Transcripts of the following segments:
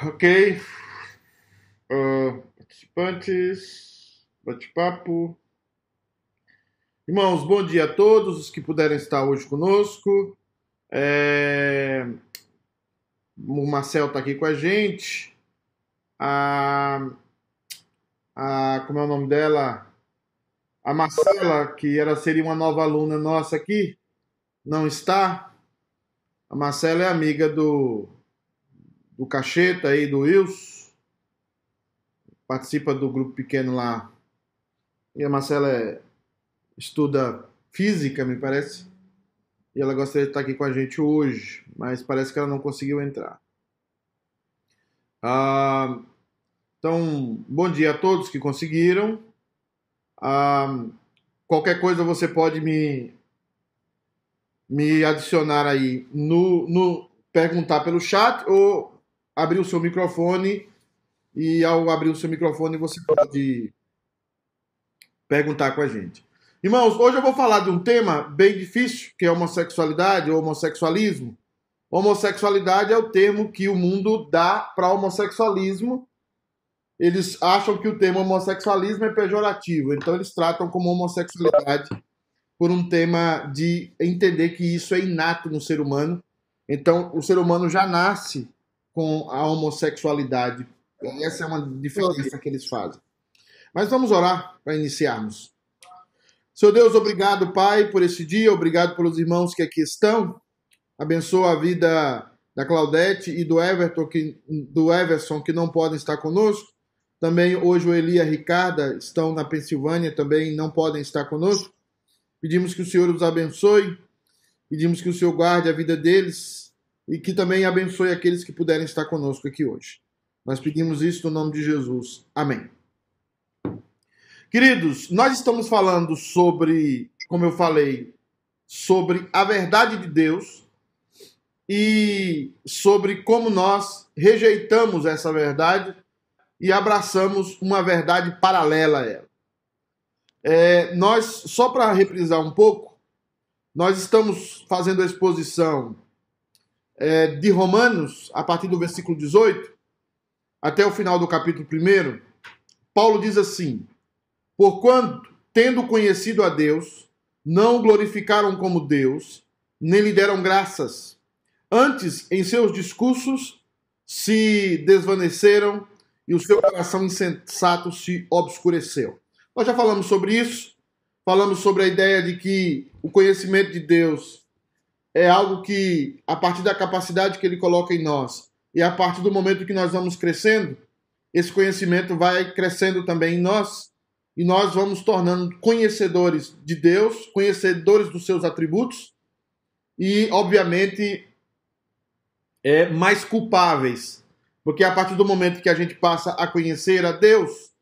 Ok. Uh, participantes, bate-papo. Irmãos, bom dia a todos os que puderem estar hoje conosco. É... O Marcel está aqui com a gente. A... a. Como é o nome dela? A Marcela, que era, seria uma nova aluna nossa aqui, não está. A Marcela é amiga do, do Cacheta aí, do Wilson. Participa do grupo pequeno lá. E a Marcela é estuda física, me parece. E ela gostaria de estar aqui com a gente hoje, mas parece que ela não conseguiu entrar. Ah, então, bom dia a todos que conseguiram. Ah, qualquer coisa você pode me, me adicionar aí no, no perguntar pelo chat ou abrir o seu microfone e ao abrir o seu microfone você pode perguntar com a gente. Irmãos, hoje eu vou falar de um tema bem difícil, que é homossexualidade ou homossexualismo. Homossexualidade é o termo que o mundo dá para homossexualismo. Eles acham que o termo homossexualismo é pejorativo, então eles tratam como homossexualidade por um tema de entender que isso é inato no ser humano. Então, o ser humano já nasce com a homossexualidade. Essa é uma diferença que eles fazem. Mas vamos orar para iniciarmos. Senhor Deus, obrigado, Pai, por esse dia, obrigado pelos irmãos que aqui estão. Abençoa a vida da Claudete e do Everton, que, do Everson, que não podem estar conosco. Também hoje o Eli e a Ricarda estão na Pensilvânia, também não podem estar conosco. Pedimos que o Senhor os abençoe, pedimos que o Senhor guarde a vida deles e que também abençoe aqueles que puderem estar conosco aqui hoje. Nós pedimos isso no nome de Jesus. Amém. Queridos, nós estamos falando sobre, como eu falei, sobre a verdade de Deus e sobre como nós rejeitamos essa verdade e abraçamos uma verdade paralela a ela. É, nós, só para reprisar um pouco, nós estamos fazendo a exposição é, de Romanos, a partir do versículo 18, até o final do capítulo 1. Paulo diz assim: Porquanto, tendo conhecido a Deus, não o glorificaram como Deus, nem lhe deram graças. Antes, em seus discursos, se desvaneceram e o seu coração insensato se obscureceu. Nós já falamos sobre isso, falamos sobre a ideia de que o conhecimento de Deus é algo que, a partir da capacidade que ele coloca em nós, e a partir do momento que nós vamos crescendo, esse conhecimento vai crescendo também em nós, e nós vamos tornando conhecedores de Deus, conhecedores dos seus atributos e, obviamente, é, mais culpáveis. Porque a partir do momento que a gente passa a conhecer a Deus,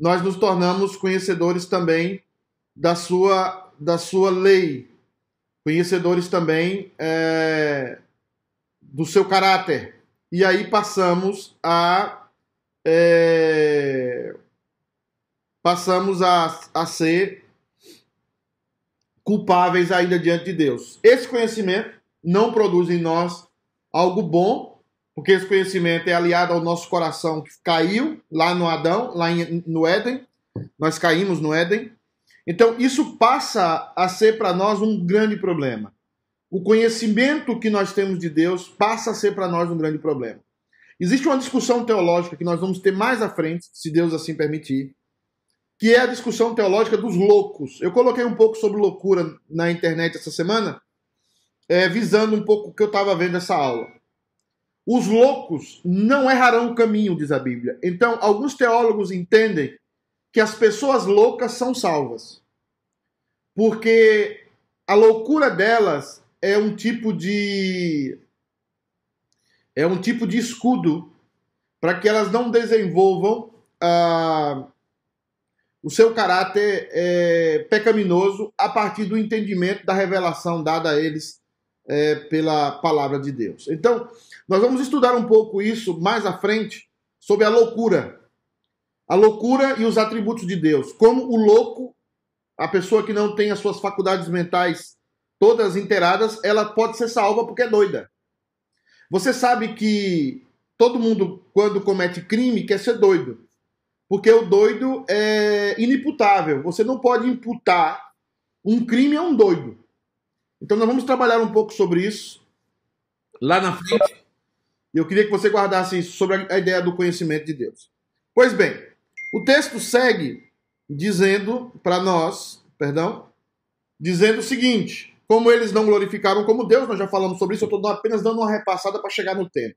nós nos tornamos conhecedores também da sua, da sua lei, conhecedores também é, do seu caráter. E aí passamos a é, passamos a, a ser culpáveis ainda diante de Deus. Esse conhecimento não produz em nós algo bom, porque esse conhecimento é aliado ao nosso coração que caiu lá no Adão, lá em, no Éden. Nós caímos no Éden. Então, isso passa a ser para nós um grande problema. O conhecimento que nós temos de Deus passa a ser para nós um grande problema. Existe uma discussão teológica que nós vamos ter mais à frente, se Deus assim permitir, que é a discussão teológica dos loucos. Eu coloquei um pouco sobre loucura na internet essa semana, é, visando um pouco o que eu estava vendo essa aula. Os loucos não errarão o caminho, diz a Bíblia. Então, alguns teólogos entendem que as pessoas loucas são salvas. Porque a loucura delas é um tipo de é um tipo de escudo para que elas não desenvolvam ah, o seu caráter é, pecaminoso a partir do entendimento da revelação dada a eles é, pela palavra de Deus. Então, nós vamos estudar um pouco isso mais à frente sobre a loucura. A loucura e os atributos de Deus. Como o louco, a pessoa que não tem as suas faculdades mentais todas inteiradas, ela pode ser salva porque é doida. Você sabe que todo mundo, quando comete crime, quer ser doido. Porque o doido é inimputável. Você não pode imputar um crime a um doido. Então nós vamos trabalhar um pouco sobre isso lá na frente. Eu queria que você guardasse isso sobre a ideia do conhecimento de Deus. Pois bem, o texto segue dizendo para nós, perdão, dizendo o seguinte: como eles não glorificaram como Deus, nós já falamos sobre isso, eu estou apenas dando uma repassada para chegar no tempo.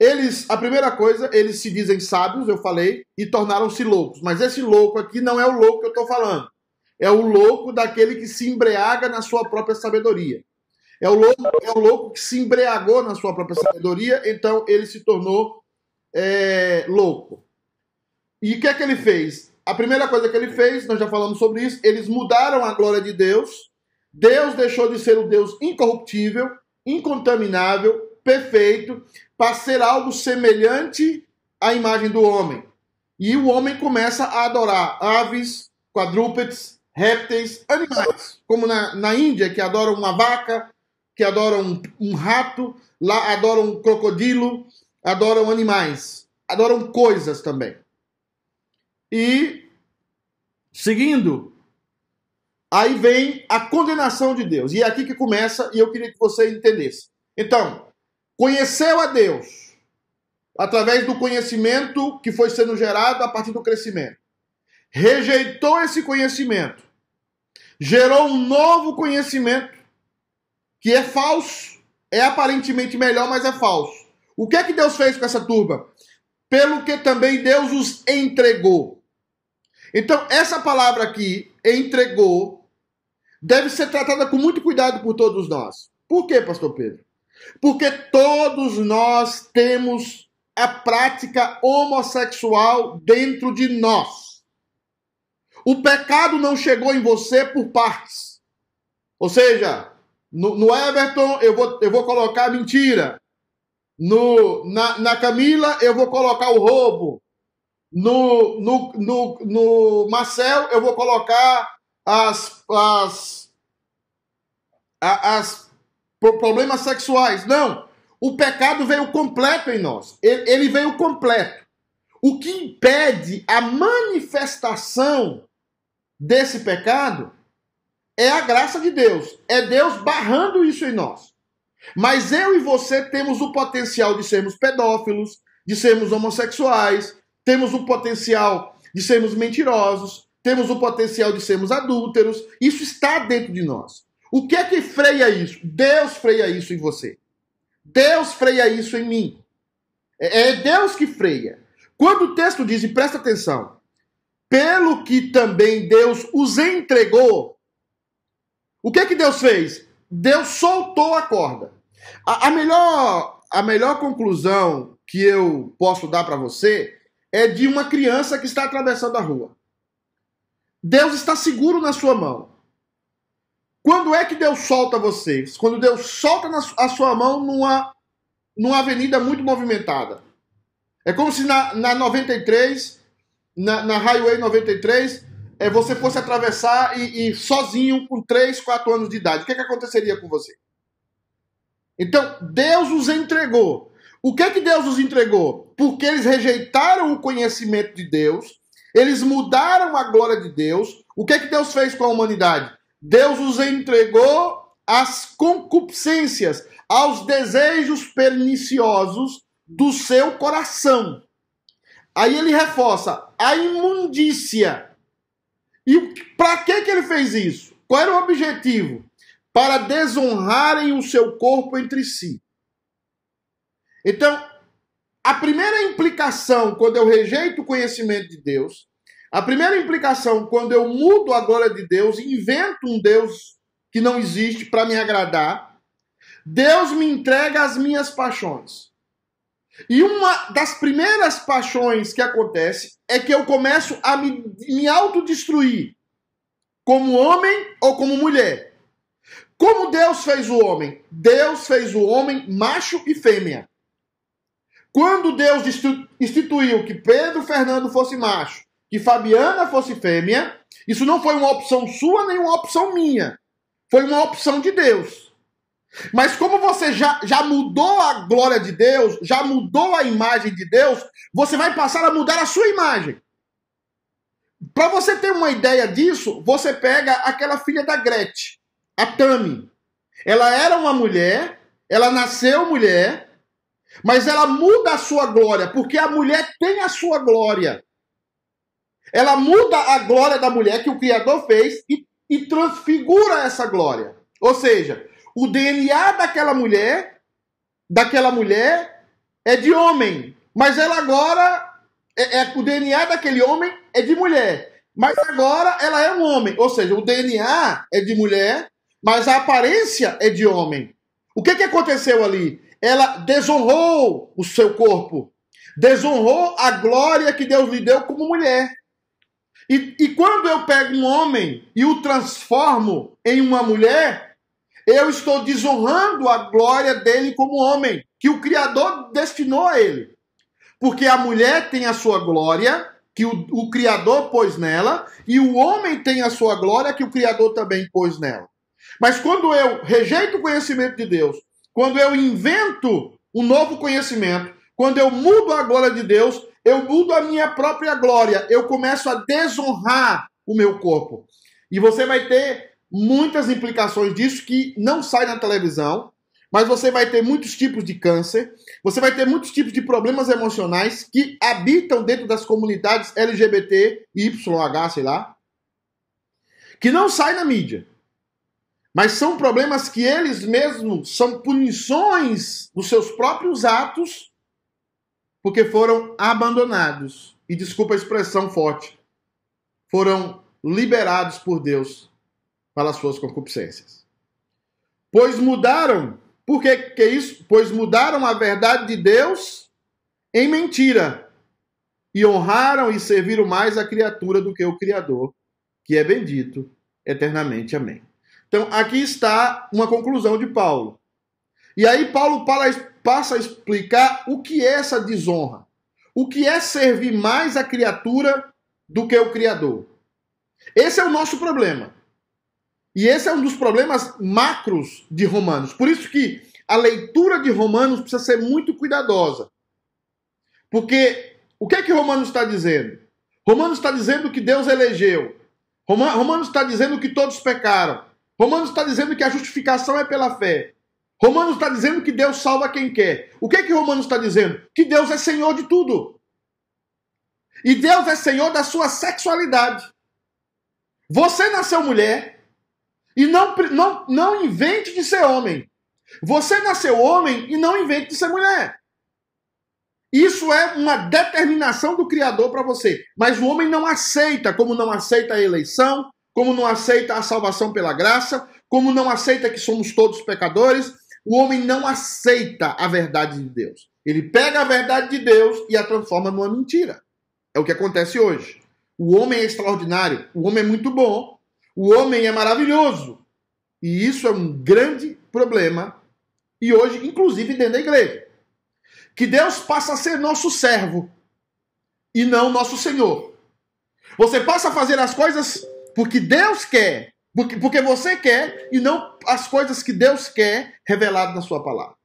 Eles, a primeira coisa, eles se dizem sábios, eu falei, e tornaram-se loucos. Mas esse louco aqui não é o louco que eu estou falando. É o louco daquele que se embriaga na sua própria sabedoria. É o louco, é o louco que se embriagou na sua própria sabedoria, então ele se tornou é, louco. E o que é que ele fez? A primeira coisa que ele fez, nós já falamos sobre isso, eles mudaram a glória de Deus. Deus deixou de ser o Deus incorruptível, incontaminável, perfeito, para ser algo semelhante à imagem do homem. E o homem começa a adorar aves, quadrúpedes, répteis, animais, como na, na Índia, que adoram uma vaca, que adoram um, um rato, lá adoram um crocodilo, adoram animais, adoram coisas também. E, seguindo, aí vem a condenação de Deus. E é aqui que começa, e eu queria que você entendesse. Então, conheceu a Deus através do conhecimento que foi sendo gerado a partir do crescimento. Rejeitou esse conhecimento. Gerou um novo conhecimento que é falso, é aparentemente melhor, mas é falso. O que é que Deus fez com essa turba? Pelo que também Deus os entregou. Então, essa palavra aqui, entregou, deve ser tratada com muito cuidado por todos nós. Por quê, pastor Pedro? Porque todos nós temos a prática homossexual dentro de nós. O pecado não chegou em você por partes. Ou seja, no, no Everton eu vou, eu vou colocar mentira. No, na, na Camila eu vou colocar o roubo. No, no, no, no Marcel, eu vou colocar as, as, as problemas sexuais. Não. O pecado veio completo em nós. Ele, ele veio completo. O que impede a manifestação desse pecado é a graça de Deus. É Deus barrando isso em nós. Mas eu e você temos o potencial de sermos pedófilos, de sermos homossexuais, temos o potencial de sermos mentirosos, temos o potencial de sermos adúlteros. Isso está dentro de nós. O que é que freia isso? Deus freia isso em você. Deus freia isso em mim. É, é Deus que freia. Quando o texto diz, e presta atenção, pelo que também Deus os entregou, o que é que Deus fez? Deus soltou a corda. A, a melhor, a melhor conclusão que eu posso dar para você é de uma criança que está atravessando a rua. Deus está seguro na sua mão. Quando é que Deus solta vocês? Quando Deus solta a sua mão numa, numa avenida muito movimentada. É como se na, na 93, na, na Highway 93, é, você fosse atravessar e, e, sozinho com 3, 4 anos de idade. O que, é que aconteceria com você? Então, Deus os entregou. O que é que Deus os entregou? Porque eles rejeitaram o conhecimento de Deus, eles mudaram a glória de Deus. O que é que Deus fez com a humanidade? Deus os entregou às concupiscências, aos desejos perniciosos do seu coração. Aí ele reforça a imundícia. E para que, que ele fez isso? Qual era o objetivo? Para desonrarem o seu corpo entre si. Então, a primeira implicação quando eu rejeito o conhecimento de Deus, a primeira implicação quando eu mudo a glória de Deus invento um Deus que não existe para me agradar, Deus me entrega as minhas paixões. E uma das primeiras paixões que acontece é que eu começo a me, me autodestruir, como homem ou como mulher. Como Deus fez o homem? Deus fez o homem macho e fêmea. Quando Deus instituiu que Pedro Fernando fosse macho, que Fabiana fosse fêmea, isso não foi uma opção sua nem uma opção minha. Foi uma opção de Deus. Mas como você já, já mudou a glória de Deus, já mudou a imagem de Deus, você vai passar a mudar a sua imagem. Para você ter uma ideia disso, você pega aquela filha da Gretchen, a Tami. Ela era uma mulher, ela nasceu mulher, mas ela muda a sua glória, porque a mulher tem a sua glória. Ela muda a glória da mulher que o Criador fez e, e transfigura essa glória. Ou seja, o DNA daquela mulher, daquela mulher, é de homem, mas ela agora é, é, o DNA daquele homem é de mulher, mas agora ela é um homem. Ou seja, o DNA é de mulher, mas a aparência é de homem. O que, que aconteceu ali? Ela desonrou o seu corpo, desonrou a glória que Deus lhe deu como mulher. E, e quando eu pego um homem e o transformo em uma mulher, eu estou desonrando a glória dele como homem, que o Criador destinou a ele. Porque a mulher tem a sua glória, que o, o Criador pôs nela, e o homem tem a sua glória, que o Criador também pôs nela. Mas quando eu rejeito o conhecimento de Deus, quando eu invento um novo conhecimento, quando eu mudo a glória de Deus, eu mudo a minha própria glória, eu começo a desonrar o meu corpo. E você vai ter muitas implicações disso que não sai na televisão, mas você vai ter muitos tipos de câncer, você vai ter muitos tipos de problemas emocionais que habitam dentro das comunidades LGBT, YH, sei lá, que não saem na mídia. Mas são problemas que eles mesmos são punições dos seus próprios atos, porque foram abandonados. E desculpa a expressão forte. Foram liberados por Deus pelas suas concupiscências. Pois mudaram. Por que, que é isso? Pois mudaram a verdade de Deus em mentira. E honraram e serviram mais a criatura do que o Criador, que é bendito eternamente. Amém. Então, aqui está uma conclusão de Paulo. E aí, Paulo passa a explicar o que é essa desonra. O que é servir mais a criatura do que o Criador. Esse é o nosso problema. E esse é um dos problemas macros de Romanos. Por isso que a leitura de Romanos precisa ser muito cuidadosa. Porque o que é que Romanos está dizendo? Romanos está dizendo que Deus elegeu. Romanos está dizendo que todos pecaram. Romanos está dizendo que a justificação é pela fé. Romanos está dizendo que Deus salva quem quer. O que é que Romanos está dizendo? Que Deus é Senhor de tudo. E Deus é Senhor da sua sexualidade. Você nasceu mulher, e não, não, não invente de ser homem. Você nasceu homem e não invente de ser mulher. Isso é uma determinação do Criador para você. Mas o homem não aceita, como não aceita a eleição, como não aceita a salvação pela graça, como não aceita que somos todos pecadores. O homem não aceita a verdade de Deus. Ele pega a verdade de Deus e a transforma numa mentira. É o que acontece hoje. O homem é extraordinário, o homem é muito bom, o homem é maravilhoso. E isso é um grande problema. E hoje, inclusive dentro da igreja. Que Deus passa a ser nosso servo e não nosso Senhor. Você passa a fazer as coisas porque Deus quer, porque, porque você quer, e não as coisas que Deus quer revelado na sua palavra.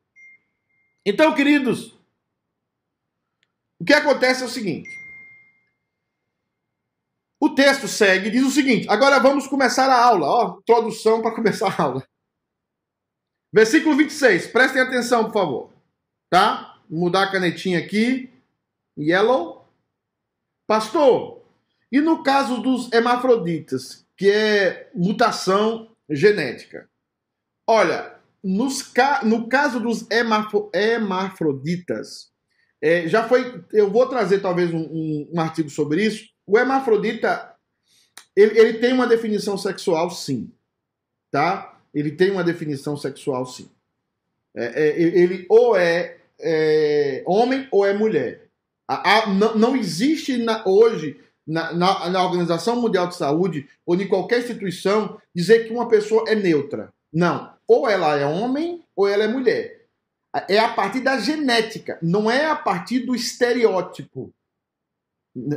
Então, queridos, o que acontece é o seguinte: o texto segue e diz o seguinte: agora vamos começar a aula. Ó, introdução para começar a aula. Versículo 26, prestem atenção, por favor. Tá? Vou mudar a canetinha aqui. Yellow. Pastor, e no caso dos hermafroditas, que é mutação genética? Olha, ca... no caso dos hemafro... hermafroditas, é, já foi. Eu vou trazer talvez um, um, um artigo sobre isso o hermafrodita, ele, ele tem uma definição sexual, sim. Tá? Ele tem uma definição sexual, sim. É, é, ele ou é, é, homem ou é mulher. A, a, não, não, existe na, hoje, na, na, na, Organização Mundial de Saúde, ou em qualquer instituição, dizer que uma pessoa é neutra. Não. Ou ela é homem ou ela é mulher. É a partir da genética, não é a partir do estereótipo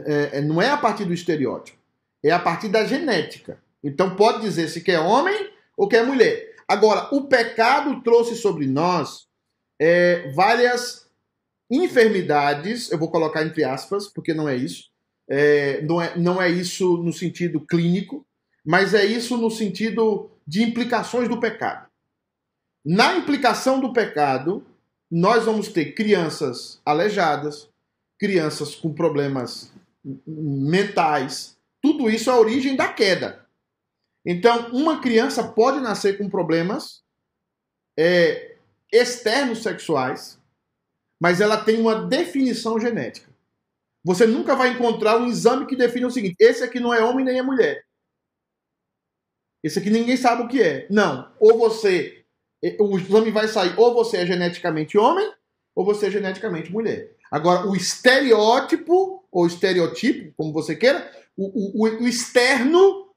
é, é, não é a partir do estereótipo, é a partir da genética. Então pode dizer se quer homem ou quer mulher. Agora, o pecado trouxe sobre nós é, várias enfermidades, eu vou colocar entre aspas, porque não é isso, é, não, é, não é isso no sentido clínico, mas é isso no sentido de implicações do pecado. Na implicação do pecado, nós vamos ter crianças aleijadas, crianças com problemas mentais. Tudo isso é a origem da queda. Então, uma criança pode nascer com problemas é, externos sexuais, mas ela tem uma definição genética. Você nunca vai encontrar um exame que define o seguinte: esse aqui não é homem nem é mulher. Esse aqui ninguém sabe o que é. Não. Ou você. O exame vai sair, ou você é geneticamente homem, ou você é geneticamente mulher. Agora, o estereótipo, ou estereotipo, como você queira, o, o, o externo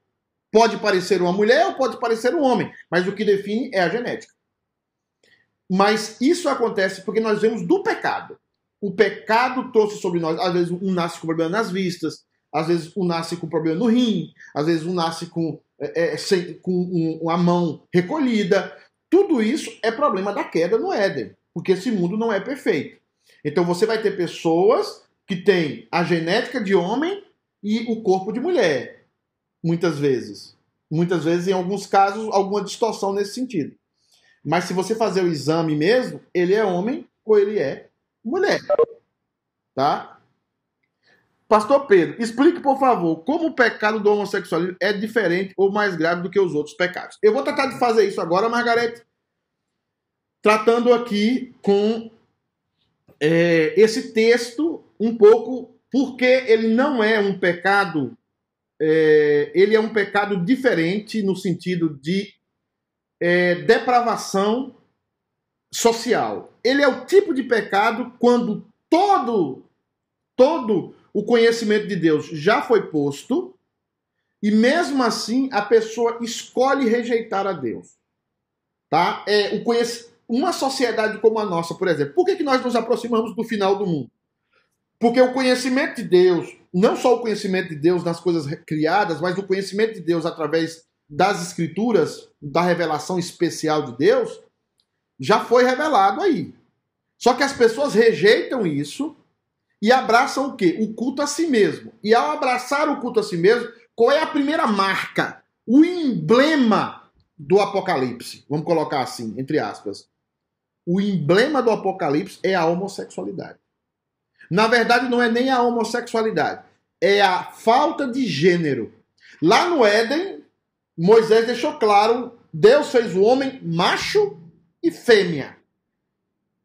pode parecer uma mulher ou pode parecer um homem, mas o que define é a genética. Mas isso acontece porque nós vemos do pecado. O pecado trouxe sobre nós, às vezes um nasce com problema nas vistas, às vezes um nasce com problema no rim, às vezes um nasce com, é, é sem, com um, uma mão recolhida. Tudo isso é problema da queda no Éden, porque esse mundo não é perfeito. Então você vai ter pessoas que têm a genética de homem e o corpo de mulher, muitas vezes. Muitas vezes, em alguns casos, alguma distorção nesse sentido. Mas se você fazer o exame mesmo, ele é homem ou ele é mulher. Tá? Pastor Pedro, explique, por favor, como o pecado do homossexualismo é diferente ou mais grave do que os outros pecados. Eu vou tratar de fazer isso agora, Margarete, tratando aqui com é, esse texto um pouco, porque ele não é um pecado, é, ele é um pecado diferente no sentido de é, depravação social. Ele é o tipo de pecado quando todo, todo o conhecimento de Deus já foi posto e mesmo assim a pessoa escolhe rejeitar a Deus. Tá? É o conhecimento uma sociedade como a nossa, por exemplo, por que, que nós nos aproximamos do final do mundo? Porque o conhecimento de Deus, não só o conhecimento de Deus nas coisas criadas, mas o conhecimento de Deus através das escrituras, da revelação especial de Deus, já foi revelado aí. Só que as pessoas rejeitam isso e abraçam o quê? O culto a si mesmo. E ao abraçar o culto a si mesmo, qual é a primeira marca? O emblema do Apocalipse. Vamos colocar assim, entre aspas o emblema do Apocalipse é a homossexualidade. Na verdade, não é nem a homossexualidade, é a falta de gênero. Lá no Éden, Moisés deixou claro: Deus fez o homem macho e fêmea.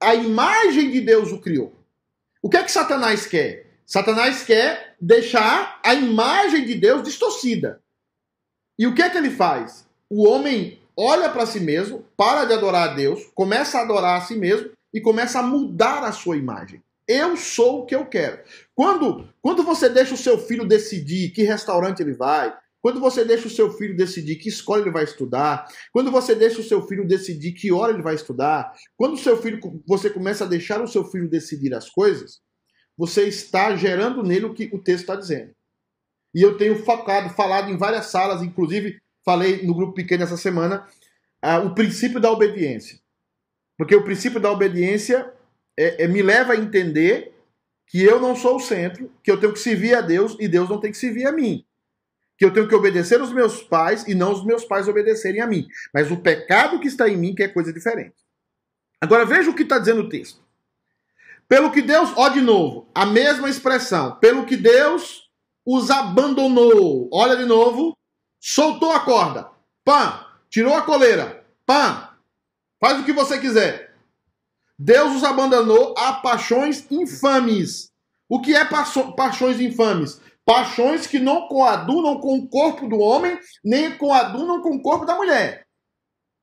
A imagem de Deus o criou. O que é que Satanás quer? Satanás quer deixar a imagem de Deus distorcida. E o que é que ele faz? O homem olha para si mesmo, para de adorar a Deus, começa a adorar a si mesmo e começa a mudar a sua imagem. Eu sou o que eu quero. Quando, quando você deixa o seu filho decidir que restaurante ele vai, quando você deixa o seu filho decidir que escola ele vai estudar, quando você deixa o seu filho decidir que hora ele vai estudar, quando o seu filho você começa a deixar o seu filho decidir as coisas, você está gerando nele o que o texto está dizendo. E eu tenho focado, falado em várias salas, inclusive falei no grupo pequeno essa semana, uh, o princípio da obediência. Porque o princípio da obediência é, é, me leva a entender que eu não sou o centro, que eu tenho que servir a Deus e Deus não tem que servir a mim. Que eu tenho que obedecer os meus pais e não os meus pais obedecerem a mim. Mas o pecado que está em mim que é coisa diferente. Agora veja o que está dizendo o texto. Pelo que Deus, ó de novo, a mesma expressão, pelo que Deus os abandonou. Olha de novo, soltou a corda, pã, tirou a coleira, pã, faz o que você quiser. Deus os abandonou a paixões infames. O que é paixões infames? Paixões que não coadunam com o corpo do homem, nem coadunam com o corpo da mulher.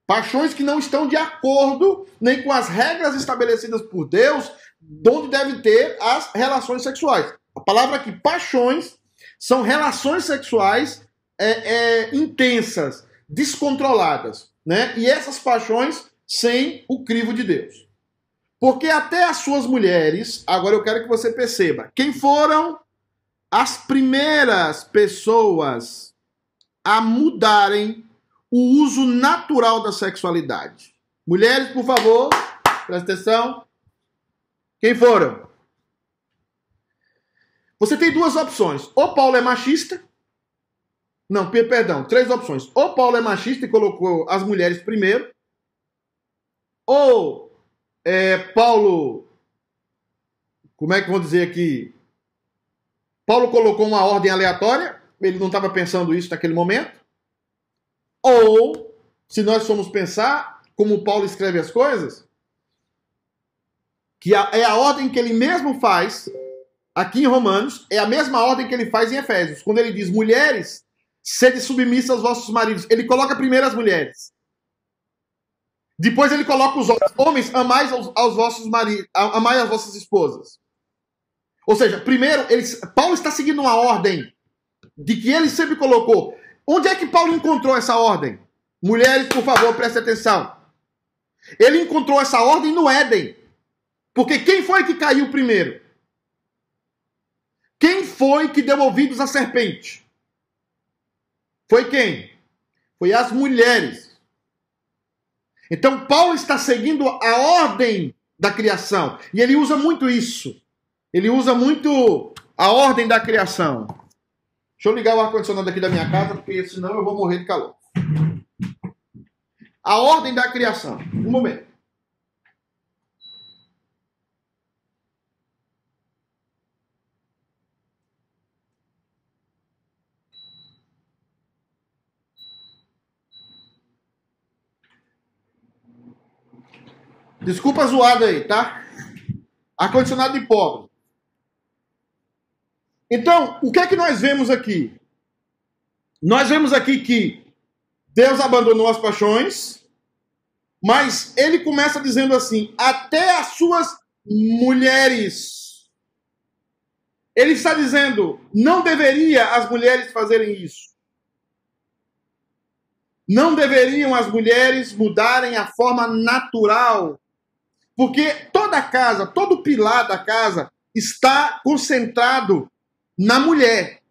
Paixões que não estão de acordo nem com as regras estabelecidas por Deus, onde deve ter as relações sexuais. A palavra aqui, paixões, são relações sexuais é, é, intensas, descontroladas, né? E essas paixões sem o crivo de Deus. Porque até as suas mulheres, agora eu quero que você perceba, quem foram as primeiras pessoas a mudarem o uso natural da sexualidade. Mulheres, por favor, presta atenção. Quem foram? Você tem duas opções. Ou Paulo é machista. Não, perdão, três opções. Ou Paulo é machista e colocou as mulheres primeiro. Ou é, Paulo. Como é que vou dizer aqui? Paulo colocou uma ordem aleatória. Ele não estava pensando isso naquele momento. Ou, se nós formos pensar como Paulo escreve as coisas, que é a ordem que ele mesmo faz aqui em Romanos, é a mesma ordem que ele faz em Efésios. Quando ele diz mulheres, sede submissas aos vossos maridos. Ele coloca primeiro as mulheres. Depois ele coloca os homens, amais aos, aos vossos maridos, amai as vossas esposas. Ou seja, primeiro, ele, Paulo está seguindo uma ordem de que ele sempre colocou. Onde é que Paulo encontrou essa ordem? Mulheres, por favor, prestem atenção. Ele encontrou essa ordem no Éden. Porque quem foi que caiu primeiro? Quem foi que deu ouvidos à serpente? Foi quem? Foi as mulheres. Então Paulo está seguindo a ordem da criação. E ele usa muito isso. Ele usa muito a ordem da criação. Deixa eu ligar o ar-condicionado aqui da minha casa, porque senão eu vou morrer de calor. A ordem da criação. Um momento. Desculpa a zoada aí, tá? Ar-condicionado de pobre. Então, o que é que nós vemos aqui? Nós vemos aqui que Deus abandonou as paixões, mas ele começa dizendo assim: até as suas mulheres. Ele está dizendo: não deveria as mulheres fazerem isso. Não deveriam as mulheres mudarem a forma natural porque toda a casa, todo pilar da casa está concentrado na mulher.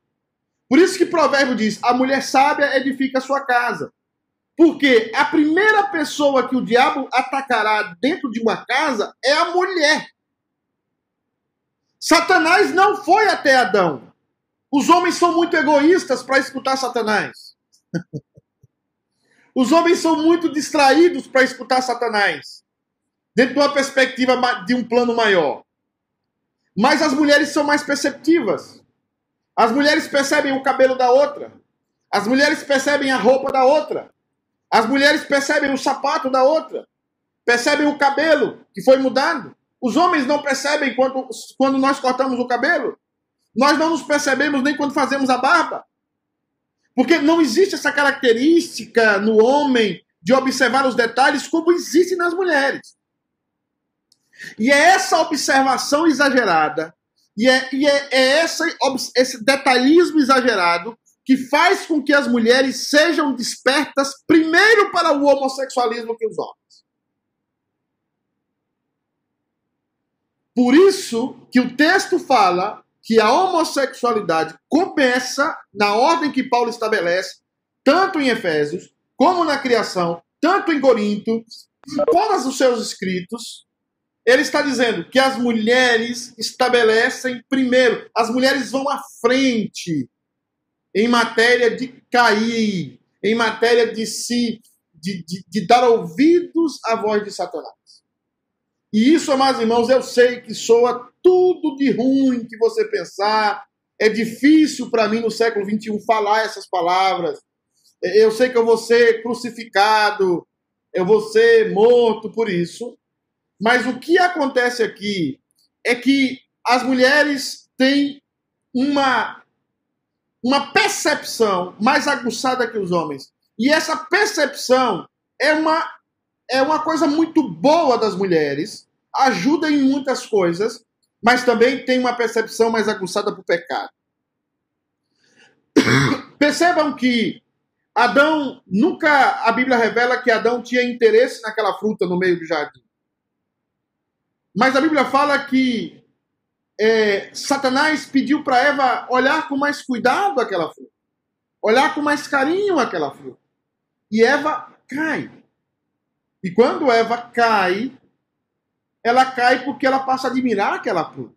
Por isso que o provérbio diz: a mulher sábia edifica a sua casa. Porque a primeira pessoa que o diabo atacará dentro de uma casa é a mulher. Satanás não foi até Adão. Os homens são muito egoístas para escutar Satanás. Os homens são muito distraídos para escutar Satanás dentro de uma perspectiva de um plano maior. Mas as mulheres são mais perceptivas. As mulheres percebem o cabelo da outra. As mulheres percebem a roupa da outra. As mulheres percebem o sapato da outra. Percebem o cabelo que foi mudado. Os homens não percebem quando, quando nós cortamos o cabelo. Nós não nos percebemos nem quando fazemos a barba. Porque não existe essa característica no homem de observar os detalhes como existe nas mulheres. E é essa observação exagerada, e é, e é, é essa, esse detalhismo exagerado que faz com que as mulheres sejam despertas primeiro para o homossexualismo que os homens. Por isso que o texto fala que a homossexualidade começa na ordem que Paulo estabelece, tanto em Efésios, como na criação, tanto em Corinto, em todos os seus escritos, ele está dizendo que as mulheres estabelecem primeiro, as mulheres vão à frente em matéria de cair, em matéria de se de, de, de dar ouvidos à voz de Satanás. E isso, amados irmãos, eu sei que soa tudo de ruim que você pensar. É difícil para mim no século XXI falar essas palavras. Eu sei que eu vou ser crucificado, eu vou ser morto por isso. Mas o que acontece aqui é que as mulheres têm uma, uma percepção mais aguçada que os homens. E essa percepção é uma, é uma coisa muito boa das mulheres, ajuda em muitas coisas, mas também tem uma percepção mais aguçada para o pecado. Percebam que Adão nunca a Bíblia revela que Adão tinha interesse naquela fruta no meio do jardim. Mas a Bíblia fala que é, Satanás pediu para Eva olhar com mais cuidado aquela fruta, olhar com mais carinho aquela fruta. E Eva cai. E quando Eva cai, ela cai porque ela passa a admirar aquela fruta.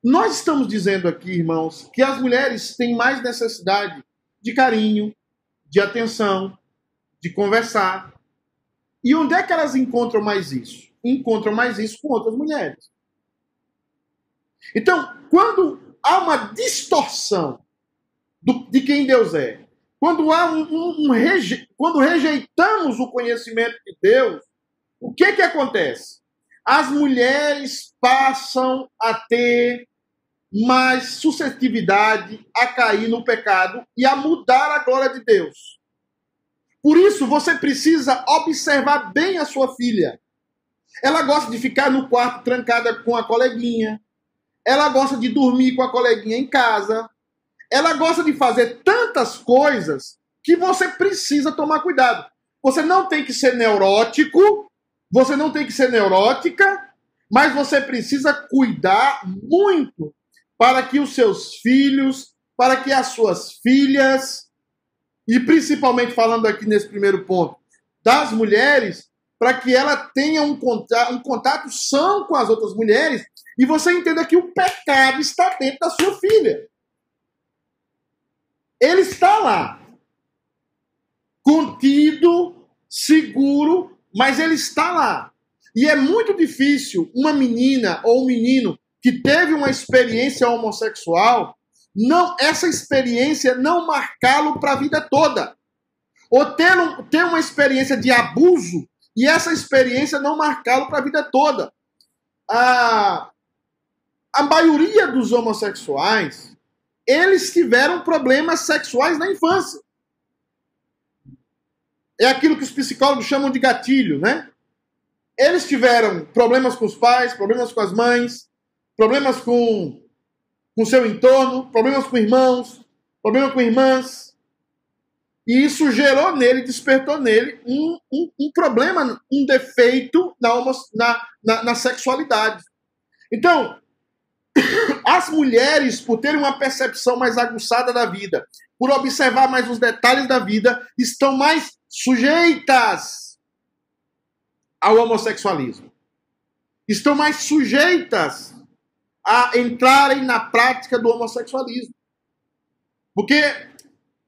Nós estamos dizendo aqui, irmãos, que as mulheres têm mais necessidade de carinho, de atenção, de conversar. E onde é que elas encontram mais isso? Encontram mais isso com outras mulheres. Então, quando há uma distorção do, de quem Deus é, quando há um, um, um reje, quando rejeitamos o conhecimento de Deus, o que que acontece? As mulheres passam a ter mais suscetibilidade a cair no pecado e a mudar a glória de Deus. Por isso, você precisa observar bem a sua filha. Ela gosta de ficar no quarto trancada com a coleguinha. Ela gosta de dormir com a coleguinha em casa. Ela gosta de fazer tantas coisas que você precisa tomar cuidado. Você não tem que ser neurótico, você não tem que ser neurótica, mas você precisa cuidar muito para que os seus filhos, para que as suas filhas, e principalmente falando aqui nesse primeiro ponto, das mulheres, para que ela tenha um contato, um contato são com as outras mulheres e você entenda que o pecado está dentro da sua filha. Ele está lá, contido, seguro, mas ele está lá. E é muito difícil uma menina ou um menino que teve uma experiência homossexual, não essa experiência não marcá-lo para a vida toda. Ou ter, um, ter uma experiência de abuso e essa experiência não marcá-lo para a vida toda. A, a maioria dos homossexuais, eles tiveram problemas sexuais na infância. É aquilo que os psicólogos chamam de gatilho, né? Eles tiveram problemas com os pais, problemas com as mães, problemas com com seu entorno, problemas com irmãos, problemas com irmãs. E isso gerou nele, despertou nele um, um, um problema, um defeito na, na, na, na sexualidade. Então, as mulheres, por terem uma percepção mais aguçada da vida, por observar mais os detalhes da vida, estão mais sujeitas ao homossexualismo. Estão mais sujeitas a entrarem na prática do homossexualismo. Porque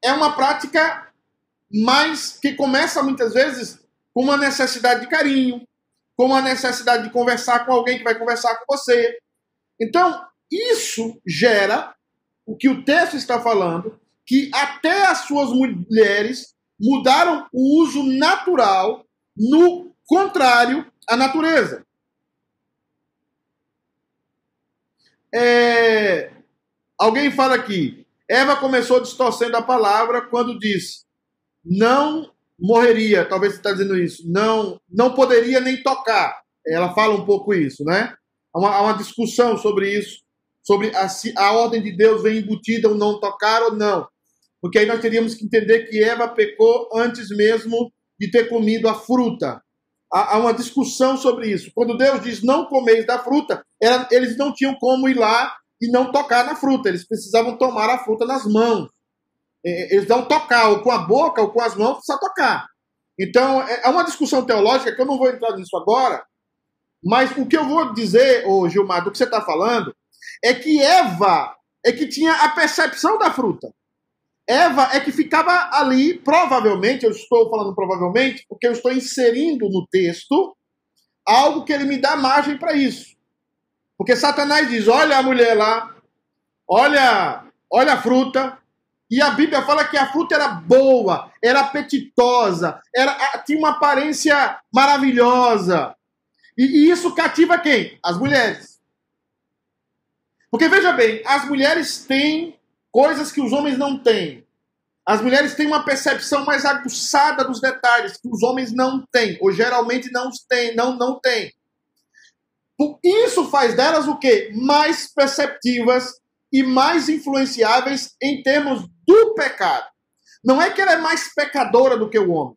é uma prática mais que começa muitas vezes com uma necessidade de carinho, com uma necessidade de conversar com alguém que vai conversar com você. Então, isso gera o que o texto está falando, que até as suas mulheres mudaram o uso natural no contrário à natureza. É... Alguém fala aqui. Eva começou distorcendo a palavra quando disse: não morreria. Talvez você está dizendo isso. Não, não poderia nem tocar. Ela fala um pouco isso, né? Há uma, há uma discussão sobre isso, sobre a, se a ordem de Deus vem embutida ou não tocar ou não. Porque aí nós teríamos que entender que Eva pecou antes mesmo de ter comido a fruta há, uma discussão sobre isso. Quando Deus diz não comeis da fruta, era, eles não tinham como ir lá e não tocar na fruta, eles precisavam tomar a fruta nas mãos. É, eles não tocar, ou com a boca, ou com as mãos, precisa tocar. Então, é, é uma discussão teológica que eu não vou entrar nisso agora, mas o que eu vou dizer, ô Gilmar, do que você está falando, é que Eva é que tinha a percepção da fruta. Eva é que ficava ali, provavelmente, eu estou falando provavelmente, porque eu estou inserindo no texto algo que ele me dá margem para isso. Porque Satanás diz: olha a mulher lá, olha, olha a fruta. E a Bíblia fala que a fruta era boa, era apetitosa, era, tinha uma aparência maravilhosa. E, e isso cativa quem? As mulheres. Porque veja bem, as mulheres têm coisas que os homens não têm. As mulheres têm uma percepção mais aguçada dos detalhes que os homens não têm, ou geralmente não têm, não não têm. Isso faz delas o quê? Mais perceptivas e mais influenciáveis em termos do pecado. Não é que ela é mais pecadora do que o homem.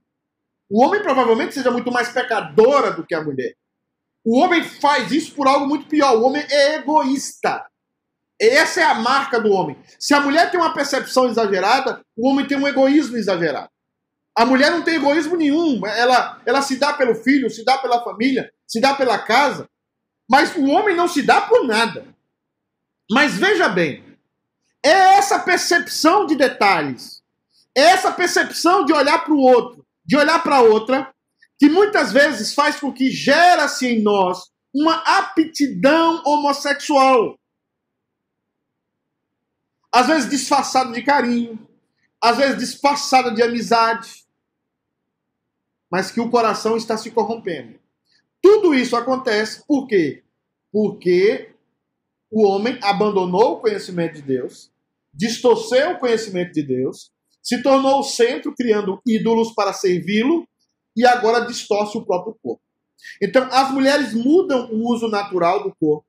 O homem provavelmente seja muito mais pecadora do que a mulher. O homem faz isso por algo muito pior. O homem é egoísta. Essa é a marca do homem. Se a mulher tem uma percepção exagerada, o homem tem um egoísmo exagerado. A mulher não tem egoísmo nenhum. Ela, ela se dá pelo filho, se dá pela família, se dá pela casa. Mas o homem não se dá por nada. Mas veja bem, é essa percepção de detalhes, é essa percepção de olhar para o outro, de olhar para outra, que muitas vezes faz com que gera-se em nós uma aptidão homossexual. Às vezes disfarçada de carinho, às vezes disfarçada de amizade, mas que o coração está se corrompendo. Tudo isso acontece por quê? Porque o homem abandonou o conhecimento de Deus, distorceu o conhecimento de Deus, se tornou o centro, criando ídolos para servi-lo, e agora distorce o próprio corpo. Então, as mulheres mudam o uso natural do corpo.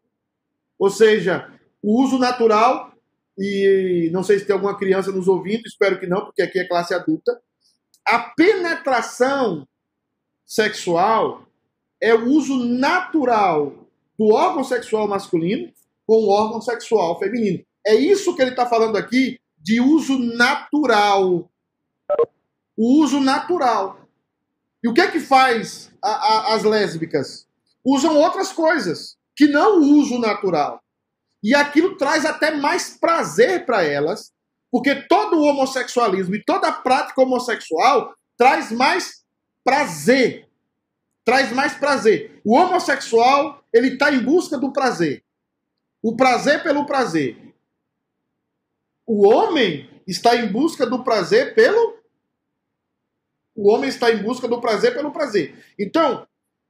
Ou seja, o uso natural, e não sei se tem alguma criança nos ouvindo, espero que não, porque aqui é classe adulta. A penetração sexual é o uso natural do órgão sexual masculino com o órgão sexual feminino. É isso que ele está falando aqui de uso natural. O uso natural. E o que é que faz a, a, as lésbicas? Usam outras coisas que não o uso natural. E aquilo traz até mais prazer para elas, porque todo o homossexualismo e toda a prática homossexual traz mais prazer. Traz mais prazer. O homossexual, ele está em busca do prazer. O prazer pelo prazer. O homem está em busca do prazer pelo o homem está em busca do prazer pelo prazer. Então,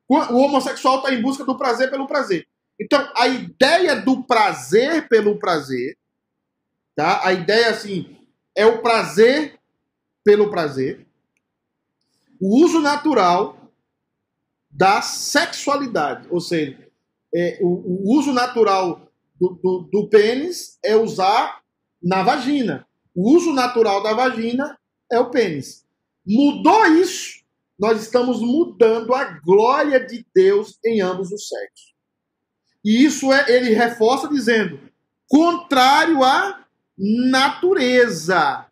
o homossexual está em busca do prazer pelo prazer. Então, a ideia do prazer pelo prazer, tá? A ideia assim é o prazer pelo prazer. O uso natural da sexualidade, ou seja, é, o, o, uso natural do, do, do pênis é usar na vagina. O uso natural da vagina é o pênis. Mudou isso, nós estamos mudando a glória de Deus em ambos os sexos. E isso é, ele reforça dizendo, contrário à natureza.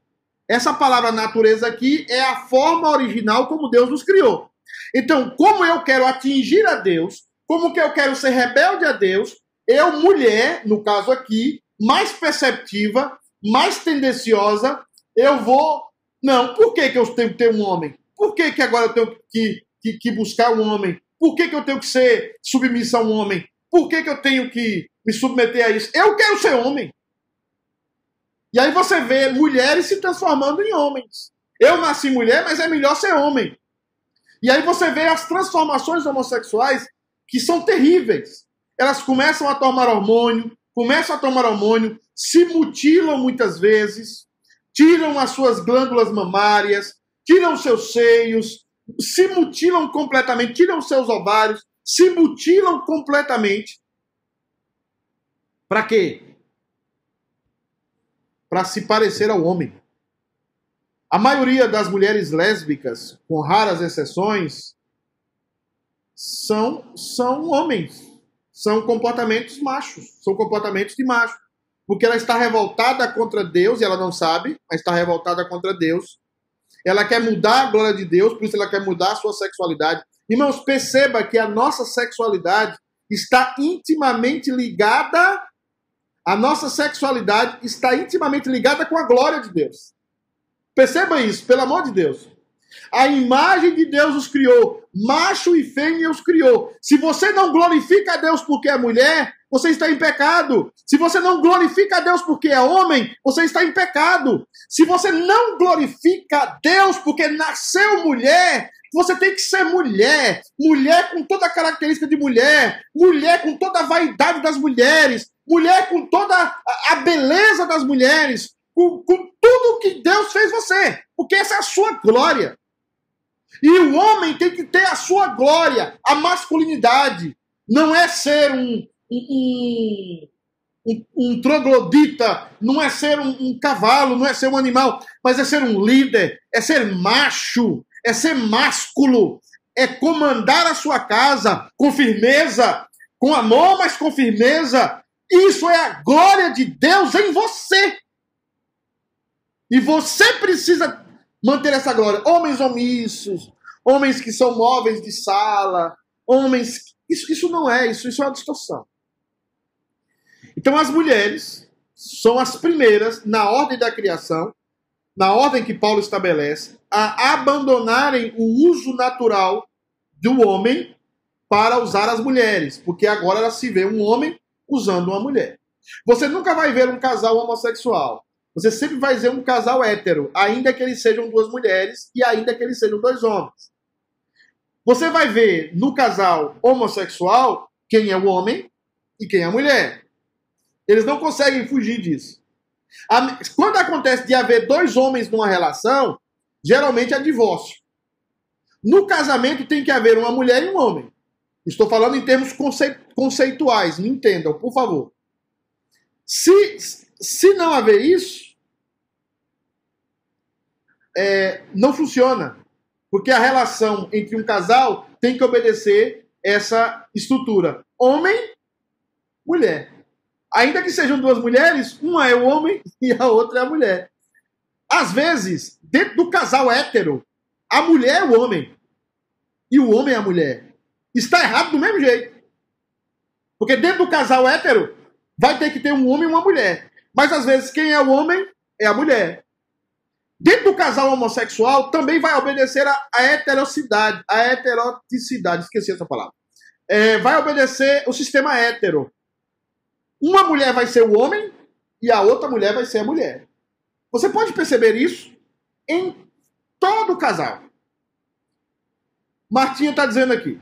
Essa palavra natureza aqui é a forma original como Deus nos criou. Então, como eu quero atingir a Deus, como que eu quero ser rebelde a Deus, eu, mulher, no caso aqui, mais perceptiva, mais tendenciosa, eu vou não, por que, que eu tenho que ter um homem? Por que, que agora eu tenho que, que, que buscar um homem? Por que, que eu tenho que ser submissa a um homem? Por que, que eu tenho que me submeter a isso? Eu quero ser homem. E aí você vê mulheres se transformando em homens. Eu nasci mulher, mas é melhor ser homem. E aí você vê as transformações homossexuais que são terríveis. Elas começam a tomar hormônio, começam a tomar hormônio, se mutilam muitas vezes, tiram as suas glândulas mamárias, tiram seus seios, se mutilam completamente, tiram seus ovários, se mutilam completamente. Para quê? Para se parecer ao homem. A maioria das mulheres lésbicas, com raras exceções, são, são homens. São comportamentos machos, são comportamentos de macho porque ela está revoltada contra Deus e ela não sabe, mas está revoltada contra Deus. Ela quer mudar a glória de Deus, por isso ela quer mudar a sua sexualidade. Irmãos, perceba que a nossa sexualidade está intimamente ligada, a nossa sexualidade está intimamente ligada com a glória de Deus. Perceba isso, pelo amor de Deus. A imagem de Deus os criou, macho e fêmea os criou. Se você não glorifica a Deus porque é mulher, você está em pecado. Se você não glorifica a Deus porque é homem, você está em pecado. Se você não glorifica a Deus porque nasceu mulher, você tem que ser mulher. Mulher com toda a característica de mulher. Mulher com toda a vaidade das mulheres. Mulher com toda a beleza das mulheres. Com, com tudo que Deus fez você. Porque essa é a sua glória. E o homem tem que ter a sua glória, a masculinidade. Não é ser um, um, um, um troglodita, não é ser um, um cavalo, não é ser um animal, mas é ser um líder, é ser macho, é ser másculo, é comandar a sua casa com firmeza, com amor, mas com firmeza. Isso é a glória de Deus em você. E você precisa manter essa glória. Homens omissos, homens que são móveis de sala, homens. Isso, isso não é, isso, isso é uma distorção. Então as mulheres são as primeiras, na ordem da criação, na ordem que Paulo estabelece, a abandonarem o uso natural do homem para usar as mulheres, porque agora ela se vê um homem usando uma mulher. Você nunca vai ver um casal homossexual. Você sempre vai ver um casal hétero, ainda que eles sejam duas mulheres e ainda que eles sejam dois homens. Você vai ver no casal homossexual quem é o homem e quem é a mulher. Eles não conseguem fugir disso. Quando acontece de haver dois homens numa relação, geralmente é divórcio. No casamento tem que haver uma mulher e um homem. Estou falando em termos conceituais, me entendam, por favor. Se, se não haver isso, é, não funciona. Porque a relação entre um casal tem que obedecer essa estrutura: homem, mulher. Ainda que sejam duas mulheres, uma é o homem e a outra é a mulher. Às vezes, dentro do casal hétero, a mulher é o homem e o homem é a mulher. Está errado do mesmo jeito. Porque dentro do casal hétero, vai ter que ter um homem e uma mulher. Mas às vezes, quem é o homem é a mulher. Dentro do casal homossexual, também vai obedecer a, a heterocidade, a heteroticidade, esqueci essa palavra. É, vai obedecer o sistema hétero. Uma mulher vai ser o homem e a outra mulher vai ser a mulher. Você pode perceber isso em todo casal. Martinha está dizendo aqui.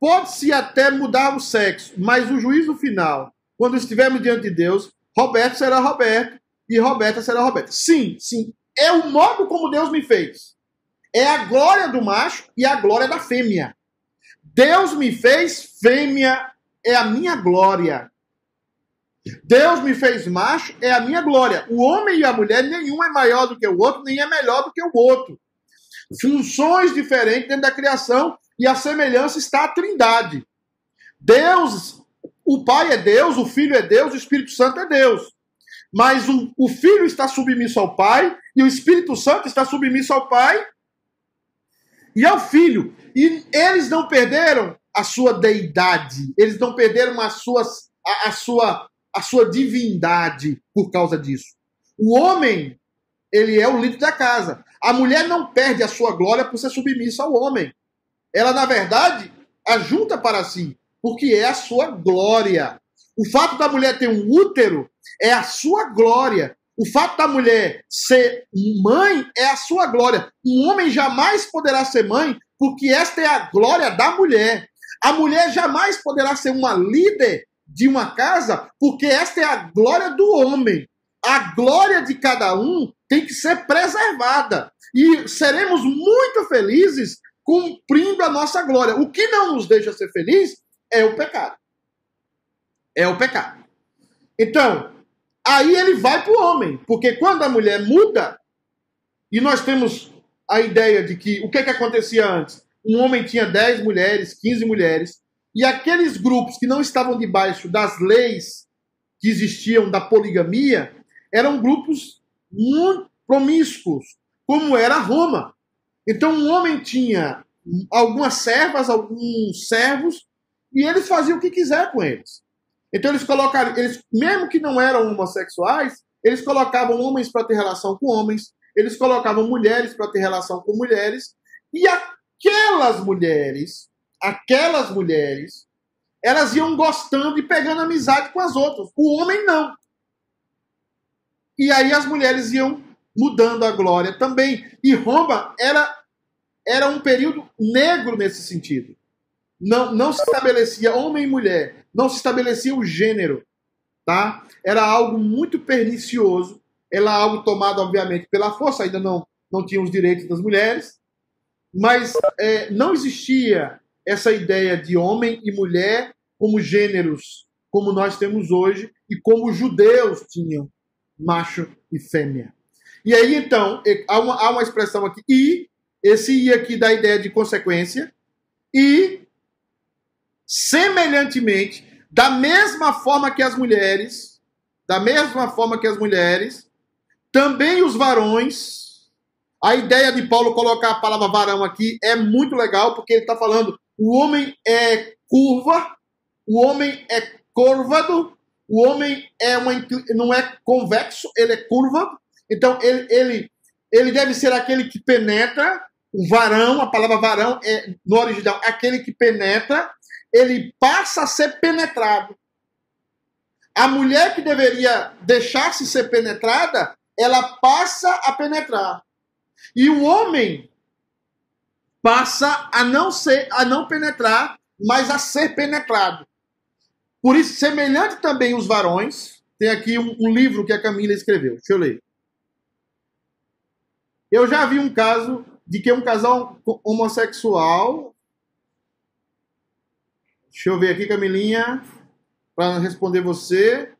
Pode-se até mudar o sexo, mas o juízo final, quando estivermos diante de Deus, Roberto será Roberto e Roberta será Roberta. Sim, sim. É o modo como Deus me fez. É a glória do macho e a glória da fêmea. Deus me fez fêmea, é a minha glória. Deus me fez macho, é a minha glória. O homem e a mulher, nenhum é maior do que o outro, nem é melhor do que o outro. Funções diferentes dentro da criação e a semelhança está a trindade. Deus, o Pai é Deus, o Filho é Deus, o Espírito Santo é Deus. Mas o, o Filho está submisso ao Pai e o Espírito Santo está submisso ao Pai e ao Filho. E eles não perderam a sua deidade, eles não perderam a, suas, a, a, sua, a sua divindade por causa disso. O homem, ele é o líder da casa. A mulher não perde a sua glória por ser submissa ao homem. Ela, na verdade, ajunta para si, porque é a sua glória. O fato da mulher ter um útero é a sua glória. O fato da mulher ser mãe é a sua glória. Um homem jamais poderá ser mãe, porque esta é a glória da mulher. A mulher jamais poderá ser uma líder de uma casa, porque esta é a glória do homem. A glória de cada um tem que ser preservada. E seremos muito felizes cumprindo a nossa glória. O que não nos deixa ser feliz é o pecado. É o pecado. Então, Aí ele vai para o homem, porque quando a mulher muda, e nós temos a ideia de que o que, que acontecia antes? Um homem tinha 10 mulheres, 15 mulheres, e aqueles grupos que não estavam debaixo das leis que existiam da poligamia eram grupos muito promíscuos, como era Roma. Então, um homem tinha algumas servas, alguns servos, e eles faziam o que quiser com eles. Então eles colocaram, eles, mesmo que não eram homossexuais, eles colocavam homens para ter relação com homens, eles colocavam mulheres para ter relação com mulheres, e aquelas mulheres, aquelas mulheres, elas iam gostando e pegando amizade com as outras. O homem não. E aí as mulheres iam mudando a glória também. E Roma era, era um período negro nesse sentido. Não, não se estabelecia homem e mulher não se estabelecia o gênero, tá? Era algo muito pernicioso, era algo tomado, obviamente, pela força, ainda não, não tinha os direitos das mulheres, mas é, não existia essa ideia de homem e mulher como gêneros, como nós temos hoje, e como os judeus tinham, macho e fêmea. E aí, então, é, há uma, há uma expressão aqui, e, esse i aqui dá a ideia de consequência, e semelhantemente, da mesma forma que as mulheres, da mesma forma que as mulheres, também os varões A ideia de Paulo colocar a palavra varão aqui é muito legal, porque ele está falando o homem é curva, o homem é curvado, o homem é uma, não é convexo, ele é curva. Então, ele, ele, ele deve ser aquele que penetra. O varão, a palavra varão é no original aquele que penetra, ele passa a ser penetrado. A mulher que deveria deixar-se ser penetrada, ela passa a penetrar. E o homem passa a não ser, a não penetrar, mas a ser penetrado. Por isso, semelhante também os varões, tem aqui um, um livro que a Camila escreveu. Deixa eu ler. Eu já vi um caso de que um casal homossexual. Deixa eu ver aqui, Camilinha, para responder você.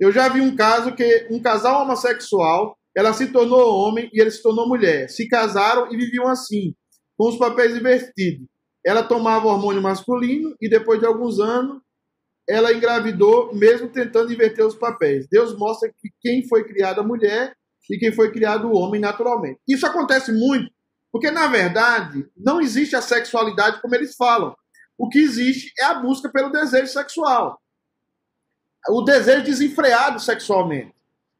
Eu já vi um caso que um casal homossexual, ela se tornou homem e ele se tornou mulher. Se casaram e viviam assim, com os papéis invertidos. Ela tomava hormônio masculino e depois de alguns anos ela engravidou, mesmo tentando inverter os papéis. Deus mostra que quem foi criada mulher e quem foi criado homem naturalmente. Isso acontece muito, porque na verdade não existe a sexualidade como eles falam. O que existe é a busca pelo desejo sexual. O desejo desenfreado sexualmente.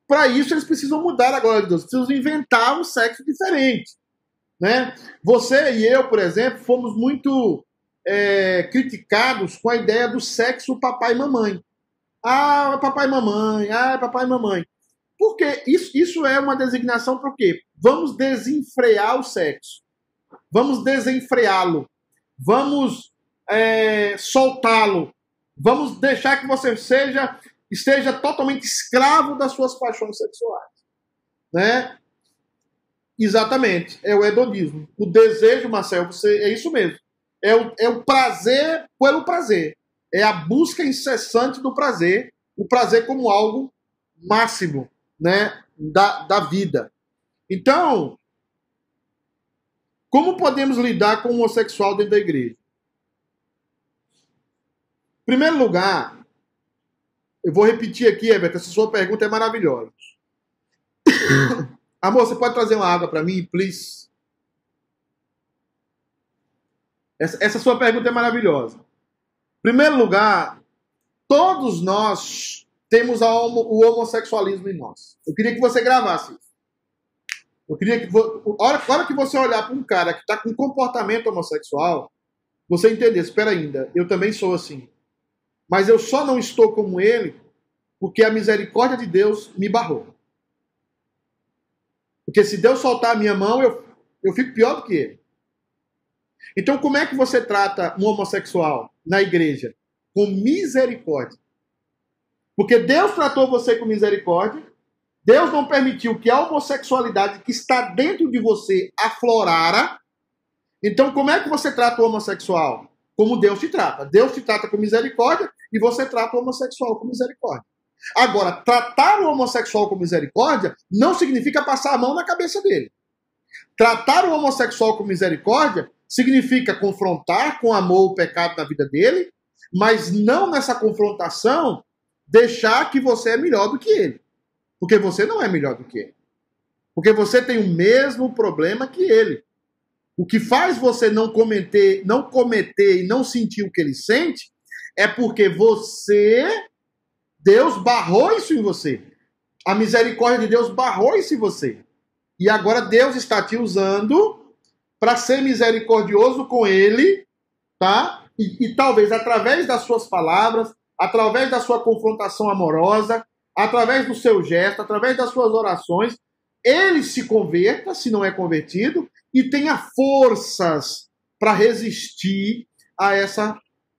Para isso, eles precisam mudar a glória de Deus, precisam inventar um sexo diferente. Né? Você e eu, por exemplo, fomos muito é, criticados com a ideia do sexo papai e mamãe. Ah, papai e mamãe, ah, papai e mamãe. Porque isso, isso é uma designação para o quê? Vamos desenfrear o sexo. Vamos desenfreá-lo. Vamos é, soltá-lo. Vamos deixar que você seja esteja totalmente escravo das suas paixões sexuais. Né? Exatamente, é o hedonismo. O desejo, Marcel, você, é isso mesmo. É o, é o prazer pelo prazer. É a busca incessante do prazer, o prazer como algo máximo né, da, da vida. Então, como podemos lidar com o homossexual dentro da igreja? Primeiro lugar, eu vou repetir aqui, Everton, essa sua pergunta é maravilhosa. Amor, você pode trazer uma água para mim, please? Essa, essa sua pergunta é maravilhosa. Primeiro lugar, todos nós temos homo, o homossexualismo em nós. Eu queria que você gravasse isso. Eu queria que. Hora, hora que você olhar para um cara que está com comportamento homossexual, você entender, espera ainda, eu também sou assim. Mas eu só não estou como ele porque a misericórdia de Deus me barrou. Porque se Deus soltar a minha mão, eu, eu fico pior do que ele. Então, como é que você trata um homossexual na igreja? Com misericórdia. Porque Deus tratou você com misericórdia. Deus não permitiu que a homossexualidade que está dentro de você aflorara. Então, como é que você trata o homossexual? Como Deus te trata. Deus te trata com misericórdia e você trata o homossexual com misericórdia. Agora, tratar o homossexual com misericórdia não significa passar a mão na cabeça dele. Tratar o homossexual com misericórdia significa confrontar com amor o pecado na vida dele, mas não nessa confrontação deixar que você é melhor do que ele. Porque você não é melhor do que ele. Porque você tem o mesmo problema que ele. O que faz você não cometer, não cometer e não sentir o que ele sente é porque você Deus barrou isso em você. A misericórdia de Deus barrou isso em você. E agora Deus está te usando para ser misericordioso com ele, tá? E, e, talvez através das suas palavras, através da sua confrontação amorosa, através do seu gesto, através das suas orações, ele se converta, se não é convertido, e tenha forças para resistir a essa,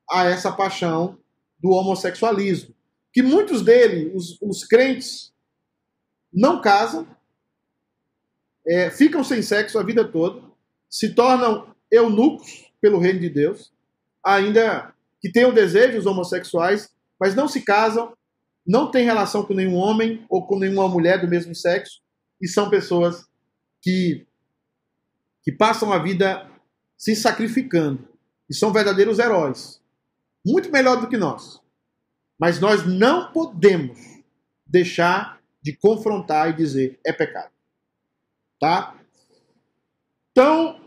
a essa paixão do homossexualismo que muitos deles, os, os crentes, não casam, é, ficam sem sexo a vida toda, se tornam eunucos pelo reino de Deus, ainda que tenham desejos homossexuais, mas não se casam, não têm relação com nenhum homem ou com nenhuma mulher do mesmo sexo, e são pessoas que, que passam a vida se sacrificando, e são verdadeiros heróis, muito melhor do que nós. Mas nós não podemos deixar de confrontar e dizer é pecado. Tá? Então,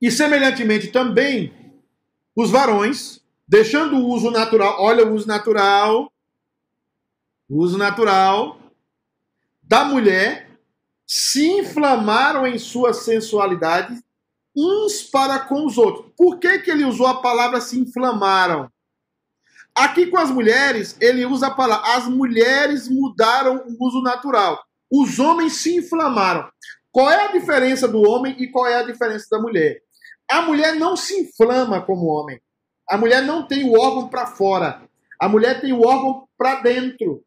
e semelhantemente também, os varões, deixando o uso natural, olha o uso natural, o uso natural da mulher, se inflamaram em sua sensualidade uns para com os outros. Por que, que ele usou a palavra se inflamaram? Aqui com as mulheres, ele usa a palavra as mulheres mudaram o uso natural. Os homens se inflamaram. Qual é a diferença do homem e qual é a diferença da mulher? A mulher não se inflama como homem. A mulher não tem o órgão para fora. A mulher tem o órgão para dentro.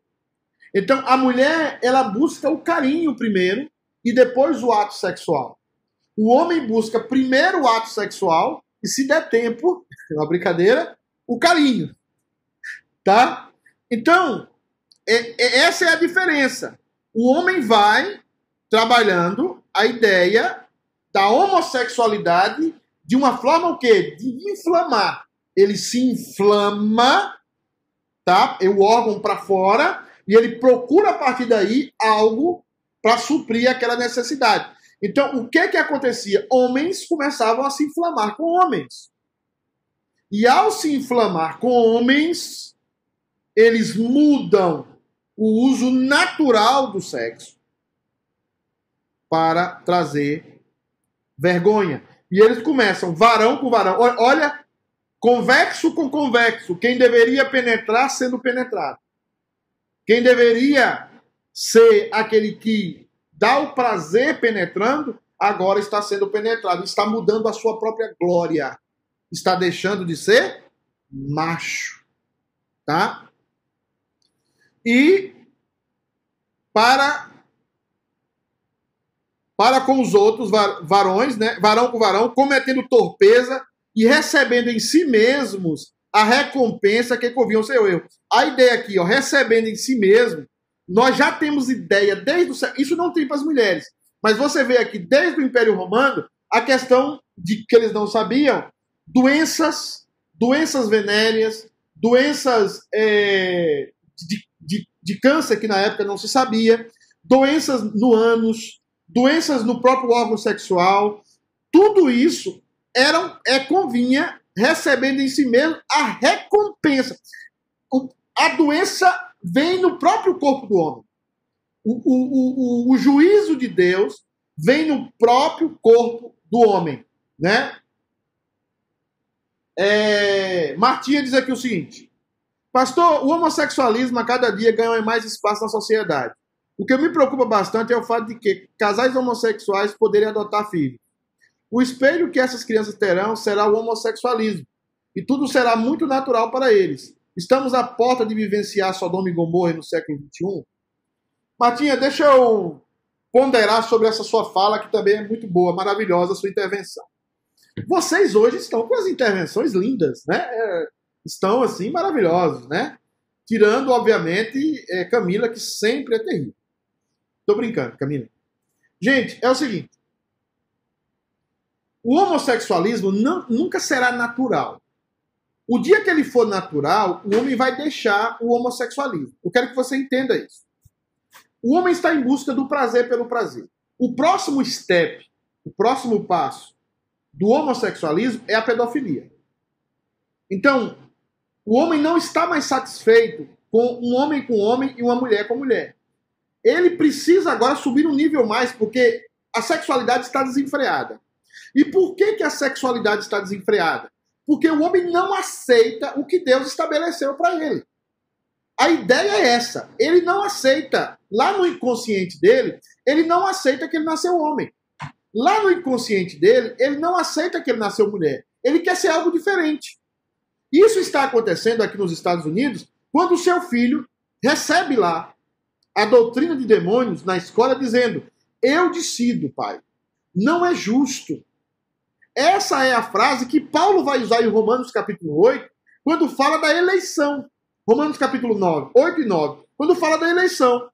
Então, a mulher, ela busca o carinho primeiro e depois o ato sexual. O homem busca primeiro o ato sexual e, se der tempo, é uma brincadeira, o carinho. Tá? Então, é, é, essa é a diferença. O homem vai trabalhando a ideia da homossexualidade de uma forma o quê? De inflamar. Ele se inflama, tá? É o órgão para fora e ele procura a partir daí algo para suprir aquela necessidade. Então, o que que acontecia? Homens começavam a se inflamar com homens. E ao se inflamar com homens, eles mudam o uso natural do sexo para trazer vergonha. E eles começam varão com varão. Olha, convexo com convexo. Quem deveria penetrar sendo penetrado. Quem deveria ser aquele que dá o prazer penetrando, agora está sendo penetrado. Está mudando a sua própria glória. Está deixando de ser macho. Tá? E para para com os outros varões, né? varão com varão, cometendo torpeza e recebendo em si mesmos a recompensa que convinha seu erro. A ideia aqui, ó, recebendo em si mesmo, nós já temos ideia desde o isso não tem para as mulheres, mas você vê aqui desde o Império Romano a questão de que eles não sabiam doenças, doenças venéreas, doenças é, de, de, de câncer que na época não se sabia, doenças no ânus, doenças no próprio órgão sexual, tudo isso era, é convinha recebendo em si mesmo a recompensa. A doença vem no próprio corpo do homem. O, o, o, o juízo de Deus vem no próprio corpo do homem, né? É, Martinha diz aqui o seguinte: Pastor, o homossexualismo a cada dia ganha mais espaço na sociedade. O que me preocupa bastante é o fato de que casais homossexuais poderiam adotar filhos. O espelho que essas crianças terão será o homossexualismo, e tudo será muito natural para eles. Estamos à porta de vivenciar Sodoma e Gomorra no século XXI? Martinha, deixa eu ponderar sobre essa sua fala, que também é muito boa, maravilhosa a sua intervenção. Vocês hoje estão com as intervenções lindas, né? É, estão assim maravilhosos, né? Tirando, obviamente, é, Camila, que sempre é terrível. Tô brincando, Camila. Gente, é o seguinte. O homossexualismo não, nunca será natural. O dia que ele for natural, o homem vai deixar o homossexualismo. Eu quero que você entenda isso. O homem está em busca do prazer pelo prazer. O próximo step, o próximo passo do homossexualismo é a pedofilia. Então, o homem não está mais satisfeito com um homem com homem e uma mulher com mulher ele precisa agora subir um nível mais, porque a sexualidade está desenfreada. E por que, que a sexualidade está desenfreada? Porque o homem não aceita o que Deus estabeleceu para ele. A ideia é essa. Ele não aceita, lá no inconsciente dele, ele não aceita que ele nasceu homem. Lá no inconsciente dele, ele não aceita que ele nasceu mulher. Ele quer ser algo diferente. Isso está acontecendo aqui nos Estados Unidos quando o seu filho recebe lá a doutrina de demônios na escola dizendo: Eu decido, pai. Não é justo. Essa é a frase que Paulo vai usar em Romanos capítulo 8, quando fala da eleição. Romanos capítulo 9, 8 e 9. Quando fala da eleição.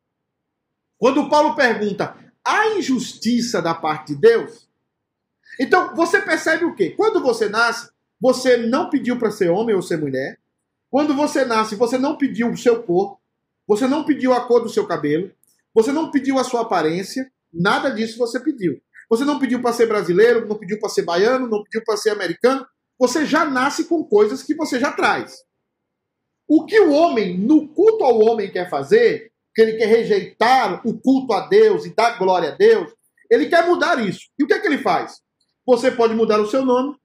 Quando Paulo pergunta: há injustiça da parte de Deus? Então, você percebe o quê? Quando você nasce, você não pediu para ser homem ou ser mulher. Quando você nasce, você não pediu o seu corpo. Você não pediu a cor do seu cabelo. Você não pediu a sua aparência, nada disso você pediu. Você não pediu para ser brasileiro, não pediu para ser baiano, não pediu para ser americano. Você já nasce com coisas que você já traz. O que o homem, no culto ao homem, quer fazer, que ele quer rejeitar o culto a Deus e dar glória a Deus, ele quer mudar isso. E o que é que ele faz? Você pode mudar o seu nome.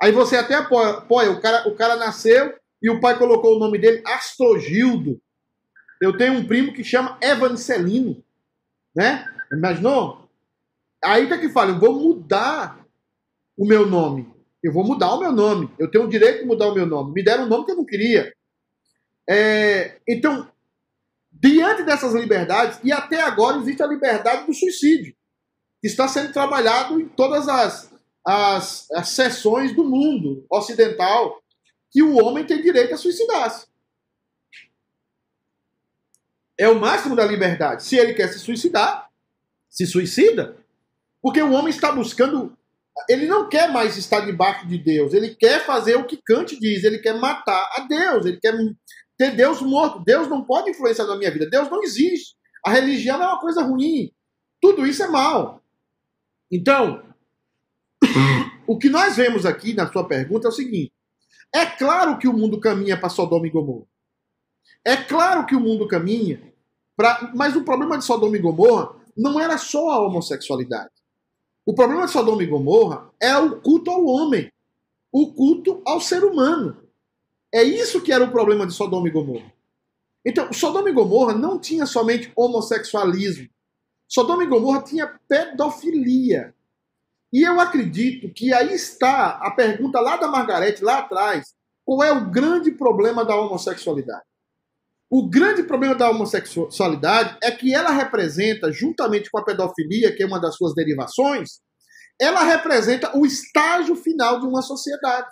Aí você até apoia, apoia o, cara, o cara nasceu e o pai colocou o nome dele Astrogildo. Eu tenho um primo que chama Evancelino. Né? Imaginou? Aí que é eu vou mudar o meu nome. Eu vou mudar o meu nome. Eu tenho o direito de mudar o meu nome. Me deram um nome que eu não queria. É, então, diante dessas liberdades, e até agora existe a liberdade do suicídio, que está sendo trabalhado em todas as, as, as seções do mundo ocidental, que o homem tem direito a suicidar-se. É o máximo da liberdade. Se ele quer se suicidar, se suicida, porque o homem está buscando ele não quer mais estar debaixo de Deus. Ele quer fazer o que Kant diz. Ele quer matar a Deus. Ele quer ter Deus morto. Deus não pode influenciar na minha vida. Deus não existe. A religião é uma coisa ruim. Tudo isso é mal. Então, o que nós vemos aqui na sua pergunta é o seguinte: é claro que o mundo caminha para Sodoma e Gomorra. É claro que o mundo caminha para. Mas o problema de Sodoma e Gomorra não era só a homossexualidade. O problema de Sodoma e Gomorra é o culto ao homem, o culto ao ser humano. É isso que era o problema de Sodoma e Gomorra. Então, Sodoma e Gomorra não tinha somente homossexualismo. Sodoma e Gomorra tinha pedofilia. E eu acredito que aí está a pergunta lá da Margarete, lá atrás: qual é o grande problema da homossexualidade? O grande problema da homossexualidade é que ela representa, juntamente com a pedofilia, que é uma das suas derivações, ela representa o estágio final de uma sociedade.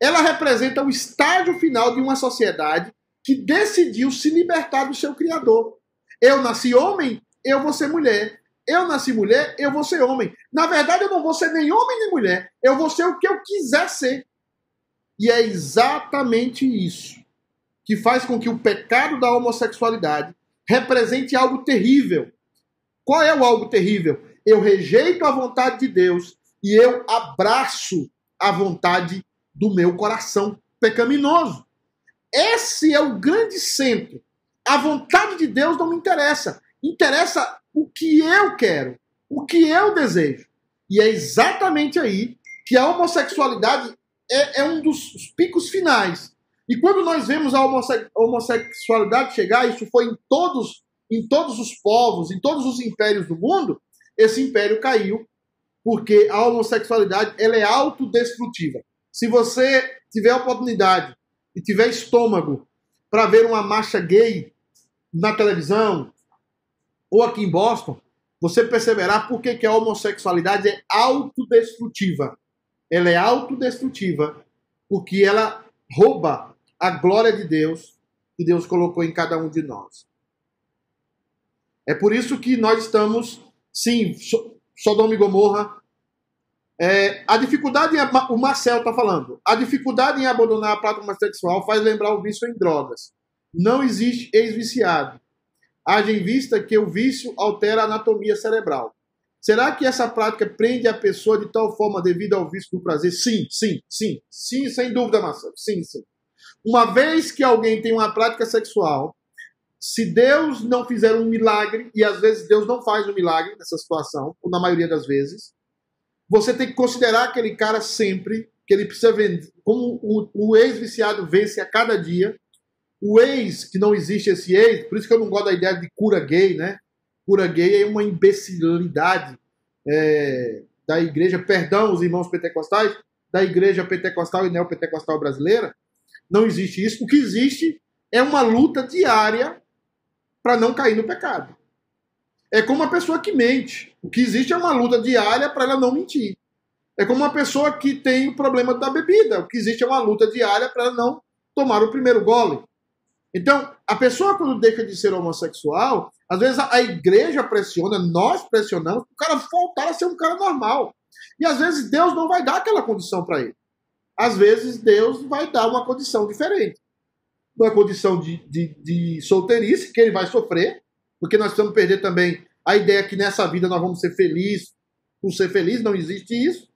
Ela representa o estágio final de uma sociedade que decidiu se libertar do seu Criador. Eu nasci homem, eu vou ser mulher. Eu nasci mulher, eu vou ser homem. Na verdade, eu não vou ser nem homem nem mulher. Eu vou ser o que eu quiser ser. E é exatamente isso que faz com que o pecado da homossexualidade represente algo terrível. Qual é o algo terrível? Eu rejeito a vontade de Deus e eu abraço a vontade do meu coração pecaminoso. Esse é o grande centro. A vontade de Deus não me interessa. Interessa o que eu quero, o que eu desejo. E é exatamente aí que a homossexualidade é, é um dos picos finais e quando nós vemos a homossexualidade chegar, isso foi em todos, em todos os povos, em todos os impérios do mundo, esse império caiu porque a homossexualidade ela é autodestrutiva. Se você tiver oportunidade e tiver estômago para ver uma marcha gay na televisão ou aqui em Boston, você perceberá por que a homossexualidade é autodestrutiva. Ela é autodestrutiva porque ela rouba a glória de Deus que Deus colocou em cada um de nós. É por isso que nós estamos, sim, Sodoma e Gomorra. É, a dificuldade, o Marcel está falando, a dificuldade em abandonar a prática sexual faz lembrar o vício em drogas. Não existe ex-viciado. Haja em vista que o vício altera a anatomia cerebral. Será que essa prática prende a pessoa de tal forma devido ao vício do prazer? Sim, sim, sim, sim, sem dúvida, Marcelo. Sim, sim. Uma vez que alguém tem uma prática sexual, se Deus não fizer um milagre, e às vezes Deus não faz um milagre nessa situação, ou na maioria das vezes, você tem que considerar aquele cara sempre, que ele precisa vender, como o, o ex-viciado vence a cada dia, o ex, que não existe esse ex, por isso que eu não gosto da ideia de cura gay, né? Cura gay é uma imbecilidade é, da igreja, perdão os irmãos pentecostais, da igreja pentecostal e neopentecostal brasileira, não existe isso. O que existe é uma luta diária para não cair no pecado. É como uma pessoa que mente. O que existe é uma luta diária para ela não mentir. É como uma pessoa que tem o problema da bebida. O que existe é uma luta diária para ela não tomar o primeiro gole. Então, a pessoa quando deixa de ser homossexual, às vezes a, igreja pressiona, nós pressionamos, o cara voltar a ser um cara normal. E às vezes Deus não vai dar aquela condição para ele às vezes Deus vai dar uma condição diferente. Uma condição de, de, de solteirice, que ele vai sofrer, porque nós precisamos perder também a ideia que nessa vida nós vamos ser felizes. Por ser feliz, não existe isso.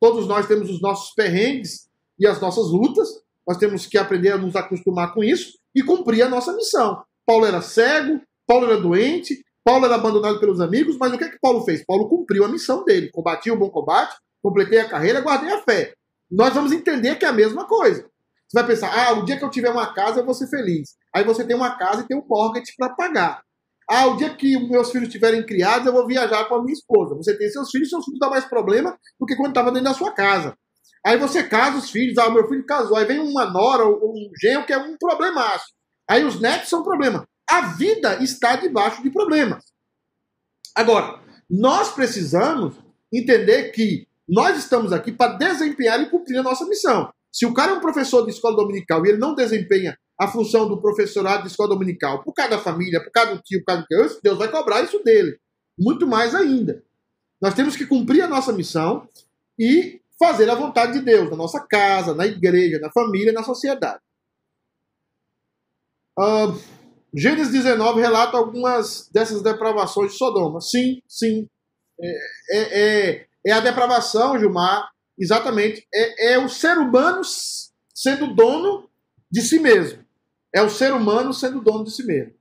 Todos nós temos os nossos perrengues e as nossas lutas. Nós temos que aprender a nos acostumar com isso e cumprir a nossa missão. Paulo era cego, Paulo era doente, Paulo era abandonado pelos amigos, mas o que é que Paulo fez? Paulo cumpriu a missão dele. Combati o bom combate, completei a carreira, guardei a fé. Nós vamos entender que é a mesma coisa. Você vai pensar, ah, o dia que eu tiver uma casa eu vou ser feliz. Aí você tem uma casa e tem um mortgage para pagar. Ah, o dia que meus filhos estiverem criados, eu vou viajar com a minha esposa. Você tem seus filhos, seus filhos dão mais problema do que quando estava dentro da sua casa. Aí você casa os filhos, ah, meu filho casou, aí vem uma nora ou um genro que é um problemaço. Aí os netos são problema. A vida está debaixo de problemas. Agora, nós precisamos entender que nós estamos aqui para desempenhar e cumprir a nossa missão. Se o cara é um professor de escola dominical e ele não desempenha a função do professorado de escola dominical por causa da família, por causa do tio, por causa do Deus vai cobrar isso dele. Muito mais ainda. Nós temos que cumprir a nossa missão e fazer a vontade de Deus na nossa casa, na igreja, na família, na sociedade. Uh, Gênesis 19 relata algumas dessas depravações de Sodoma. Sim, sim. É, é, é, é a depravação, Gilmar, exatamente. É, é o ser humano sendo dono de si mesmo. É o ser humano sendo dono de si mesmo.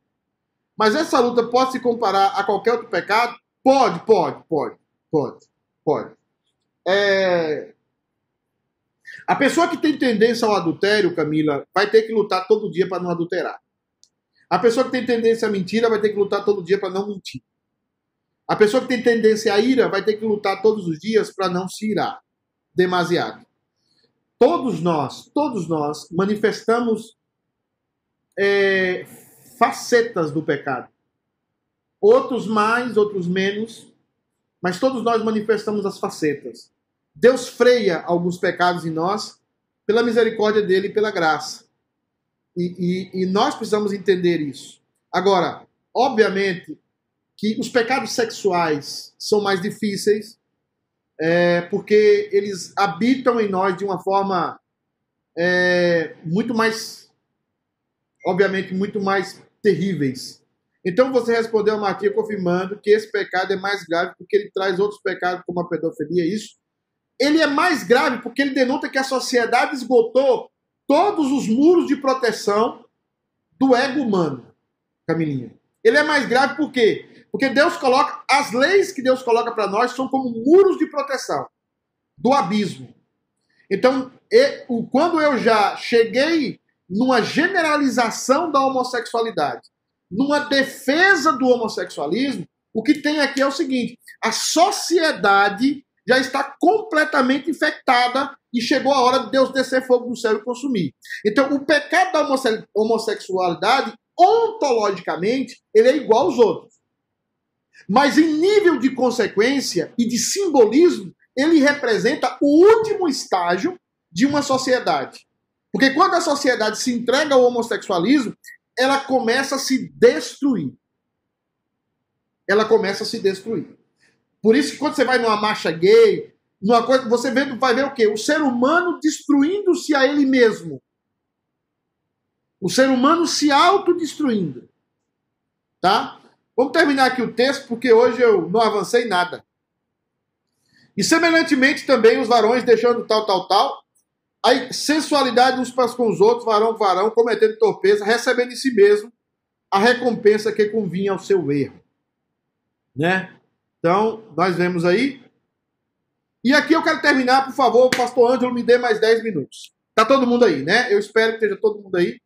Mas essa luta pode se comparar a qualquer outro pecado? Pode, pode, pode, pode, pode. É... A pessoa que tem tendência ao adultério, Camila, vai ter que lutar todo dia para não adulterar. A pessoa que tem tendência à mentira vai ter que lutar todo dia para não mentir. A pessoa que tem tendência à ira vai ter que lutar todos os dias para não se irar demasiado. Todos nós, todos nós manifestamos é, facetas do pecado. Outros mais, outros menos, mas todos nós manifestamos as facetas. Deus freia alguns pecados em nós pela misericórdia dele e pela graça. E, e, e nós precisamos entender isso. Agora, obviamente que os pecados sexuais são mais difíceis, é, porque eles habitam em nós de uma forma é, muito mais obviamente, muito mais terríveis. Então você respondeu a Martinha confirmando que esse pecado é mais grave porque ele traz outros pecados, como a pedofilia, isso. Ele é mais grave porque ele denota que a sociedade esgotou todos os muros de proteção do ego humano, Camilinha. Ele é mais grave por quê? Porque Deus coloca, as leis que Deus coloca para nós são como muros de proteção do abismo. Então, quando eu já cheguei numa generalização da homossexualidade, numa defesa do homossexualismo, o que tem aqui é o seguinte: a sociedade já está completamente infectada e chegou a hora de Deus descer fogo do céu e consumir. Então, o pecado da homossexualidade, ontologicamente, ele é igual aos outros. Mas em nível de consequência e de simbolismo, ele representa o último estágio de uma sociedade. Porque quando a sociedade se entrega ao homossexualismo, ela começa a se destruir. Ela começa a se destruir. Por isso que quando você vai numa marcha gay, numa coisa, você vê, vai ver o quê? O ser humano destruindo-se a ele mesmo. O ser humano se autodestruindo. Tá? Vamos terminar aqui o texto, porque hoje eu não avancei nada. E semelhantemente também os varões deixando tal, tal, tal, Aí, sensualidade uns para com os outros, varão varão, cometendo torpeza, recebendo em si mesmo a recompensa que convinha ao seu erro. Né? Então, nós vemos aí. E aqui eu quero terminar, por favor, pastor Ângelo, me dê mais 10 minutos. Tá todo mundo aí, né? Eu espero que esteja todo mundo aí.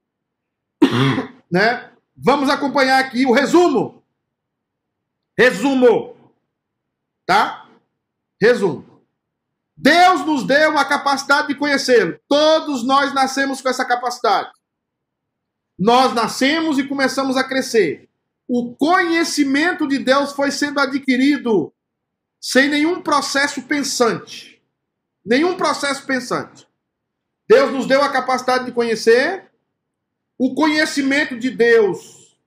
né? Vamos acompanhar aqui o resumo. Resumo. Tá? Resumo. Deus nos deu a capacidade de conhecê-lo. Todos nós nascemos com essa capacidade. Nós nascemos e começamos a crescer. O conhecimento de Deus foi sendo adquirido sem nenhum processo pensante. Nenhum processo pensante. Deus nos deu a capacidade de conhecer. O conhecimento de Deus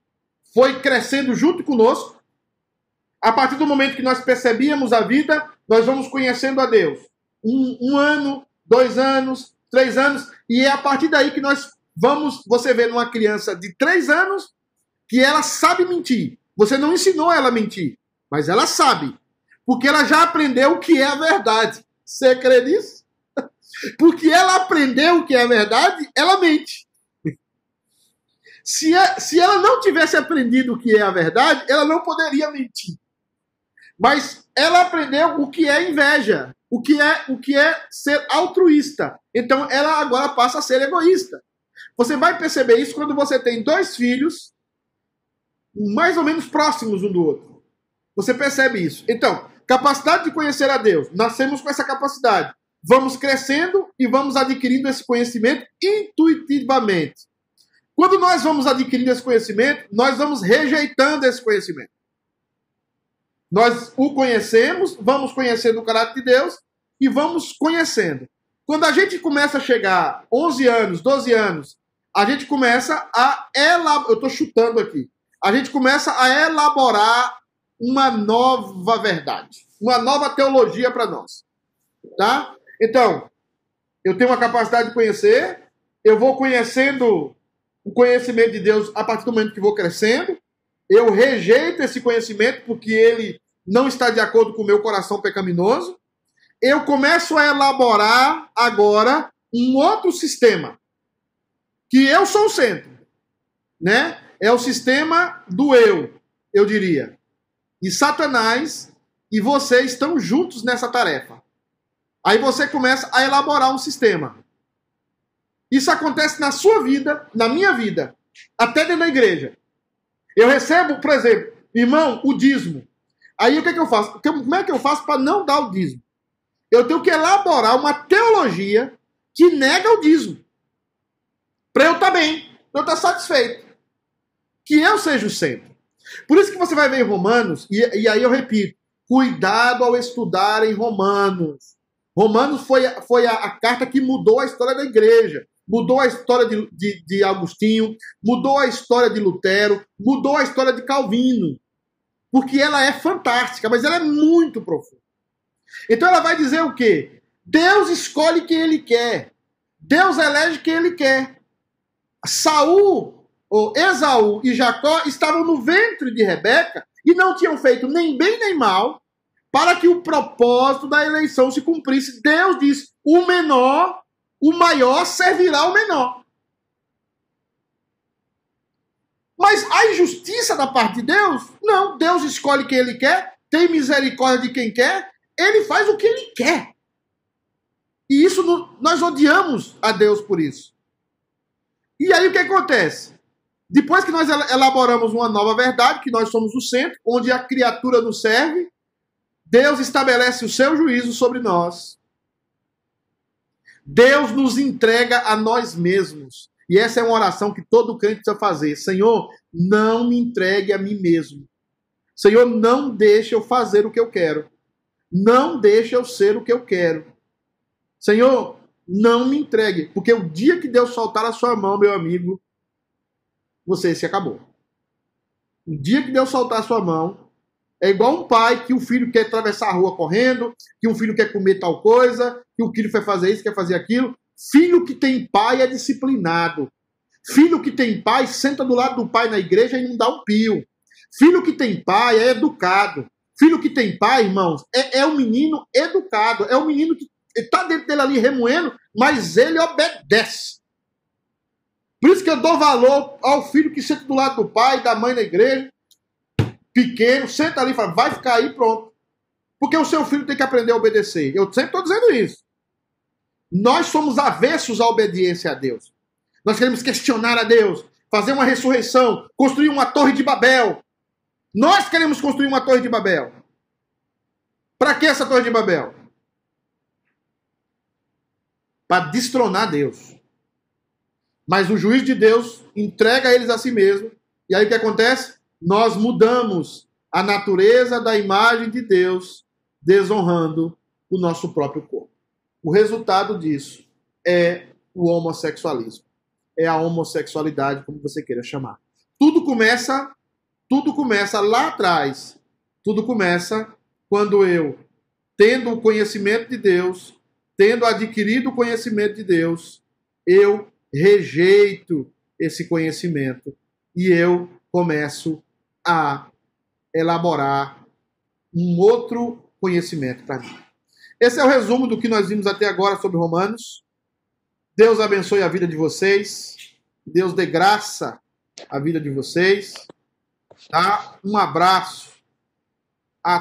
foi crescendo junto conosco. A partir do momento que nós percebíamos a vida, nós vamos conhecendo a Deus um, um ano, dois anos, três anos, e é a partir daí que nós vamos, você vê numa criança de três anos que ela sabe mentir. Você não ensinou ela a mentir, mas ela sabe. Porque ela já aprendeu o que é a verdade. Você crê nisso? Porque ela aprendeu o que é a verdade, ela mente. Se, é, se ela não tivesse aprendido o que é a verdade, ela não poderia mentir. Mas ela aprendeu o que é inveja, o que é o que é ser altruísta. Então ela agora passa a ser egoísta. Você vai perceber isso quando você tem dois filhos mais ou menos próximos um do outro. Você percebe isso. Então, capacidade de conhecer a Deus. Nascemos com essa capacidade. Vamos crescendo e vamos adquirindo esse conhecimento intuitivamente. Quando nós vamos adquirindo esse conhecimento, nós vamos rejeitando esse conhecimento. Nós o conhecemos, vamos conhecendo o caráter de Deus e vamos conhecendo. Quando a gente começa a chegar 11 anos, 12 anos, a gente começa a elaborar, eu estou chutando aqui, a gente começa a elaborar uma nova verdade, uma nova teologia para nós. Tá? Então, eu tenho uma capacidade de conhecer, eu vou conhecendo o conhecimento de Deus a partir do momento que vou crescendo, eu rejeito esse conhecimento porque ele não está de acordo com o meu coração pecaminoso. Eu começo a elaborar agora um outro sistema, que eu sou o centro, né? É o sistema do eu, eu diria. E Satanás e você estão juntos nessa tarefa. Aí você começa a elaborar um sistema. Isso acontece na sua vida, na minha vida, até dentro da igreja. Eu recebo, por exemplo, irmão, o dízimo. Aí o que, é que eu faço? Como é que eu faço para não dar o dízimo? Eu tenho que elaborar uma teologia que nega o dízimo. Para eu estar tá bem, para eu estar tá satisfeito. Que eu seja o centro. Por isso que você vai ver em Romanos, e, e aí eu repito, cuidado ao estudar em Romanos. Romanos foi, foi a, a, carta que mudou a história da igreja, mudou a história de, de, de Agostinho, mudou a história de Lutero, mudou a história de Calvino porque ela é fantástica, mas ela é muito profunda. Então ela vai dizer o quê? Deus escolhe quem ele quer. Deus elege quem ele quer. Saul, ou Esaú e Jacó estavam no ventre de Rebeca e não tinham feito nem bem nem mal para que o propósito da eleição se cumprisse. Deus diz: o menor, o maior servirá ao menor. Mas a injustiça da parte de Deus? Não, Deus escolhe quem ele quer, tem misericórdia de quem quer, ele faz o que ele quer. E isso nós odiamos a Deus por isso. E aí o que acontece? Depois que nós elaboramos uma nova verdade, que nós somos o centro, onde a criatura nos serve, Deus estabelece o seu juízo sobre nós. Deus nos entrega a nós mesmos. E essa é uma oração que todo crente precisa fazer. Senhor, não me entregue a mim mesmo. Senhor, não deixe eu fazer o que eu quero. Não deixe eu ser o que eu quero. Senhor, não me entregue. Porque o dia que Deus soltar a sua mão, meu amigo, você se acabou. O dia que Deus soltar a sua mão, é igual um pai que o filho quer atravessar a rua correndo, que o filho quer comer tal coisa, que o filho quer fazer isso, quer fazer aquilo. Filho que tem pai é disciplinado. Filho que tem pai senta do lado do pai na igreja e não dá um pio. Filho que tem pai é educado. Filho que tem pai, irmãos, é, é um menino educado. É um menino que está dentro dele ali remoendo, mas ele obedece. Por isso que eu dou valor ao filho que senta do lado do pai, da mãe na igreja, pequeno, senta ali e fala, vai ficar aí, pronto. Porque o seu filho tem que aprender a obedecer. Eu sempre estou dizendo isso. Nós somos avessos à obediência a Deus. Nós queremos questionar a Deus, fazer uma ressurreição, construir uma torre de Babel. Nós queremos construir uma torre de Babel. Para que essa torre de Babel? Para destronar Deus. Mas o juiz de Deus entrega eles a si mesmo. E aí o que acontece? Nós mudamos a natureza da imagem de Deus, desonrando o nosso próprio corpo. O resultado disso é o homossexualismo. É a homossexualidade, como você queira chamar. Tudo começa, tudo começa lá atrás. Tudo começa quando eu, tendo o conhecimento de Deus, tendo adquirido o conhecimento de Deus, eu rejeito esse conhecimento e eu começo a elaborar um outro conhecimento para mim. Esse é o resumo do que nós vimos até agora sobre Romanos. Deus abençoe a vida de vocês. Deus dê graça à vida de vocês. Tá? Um abraço a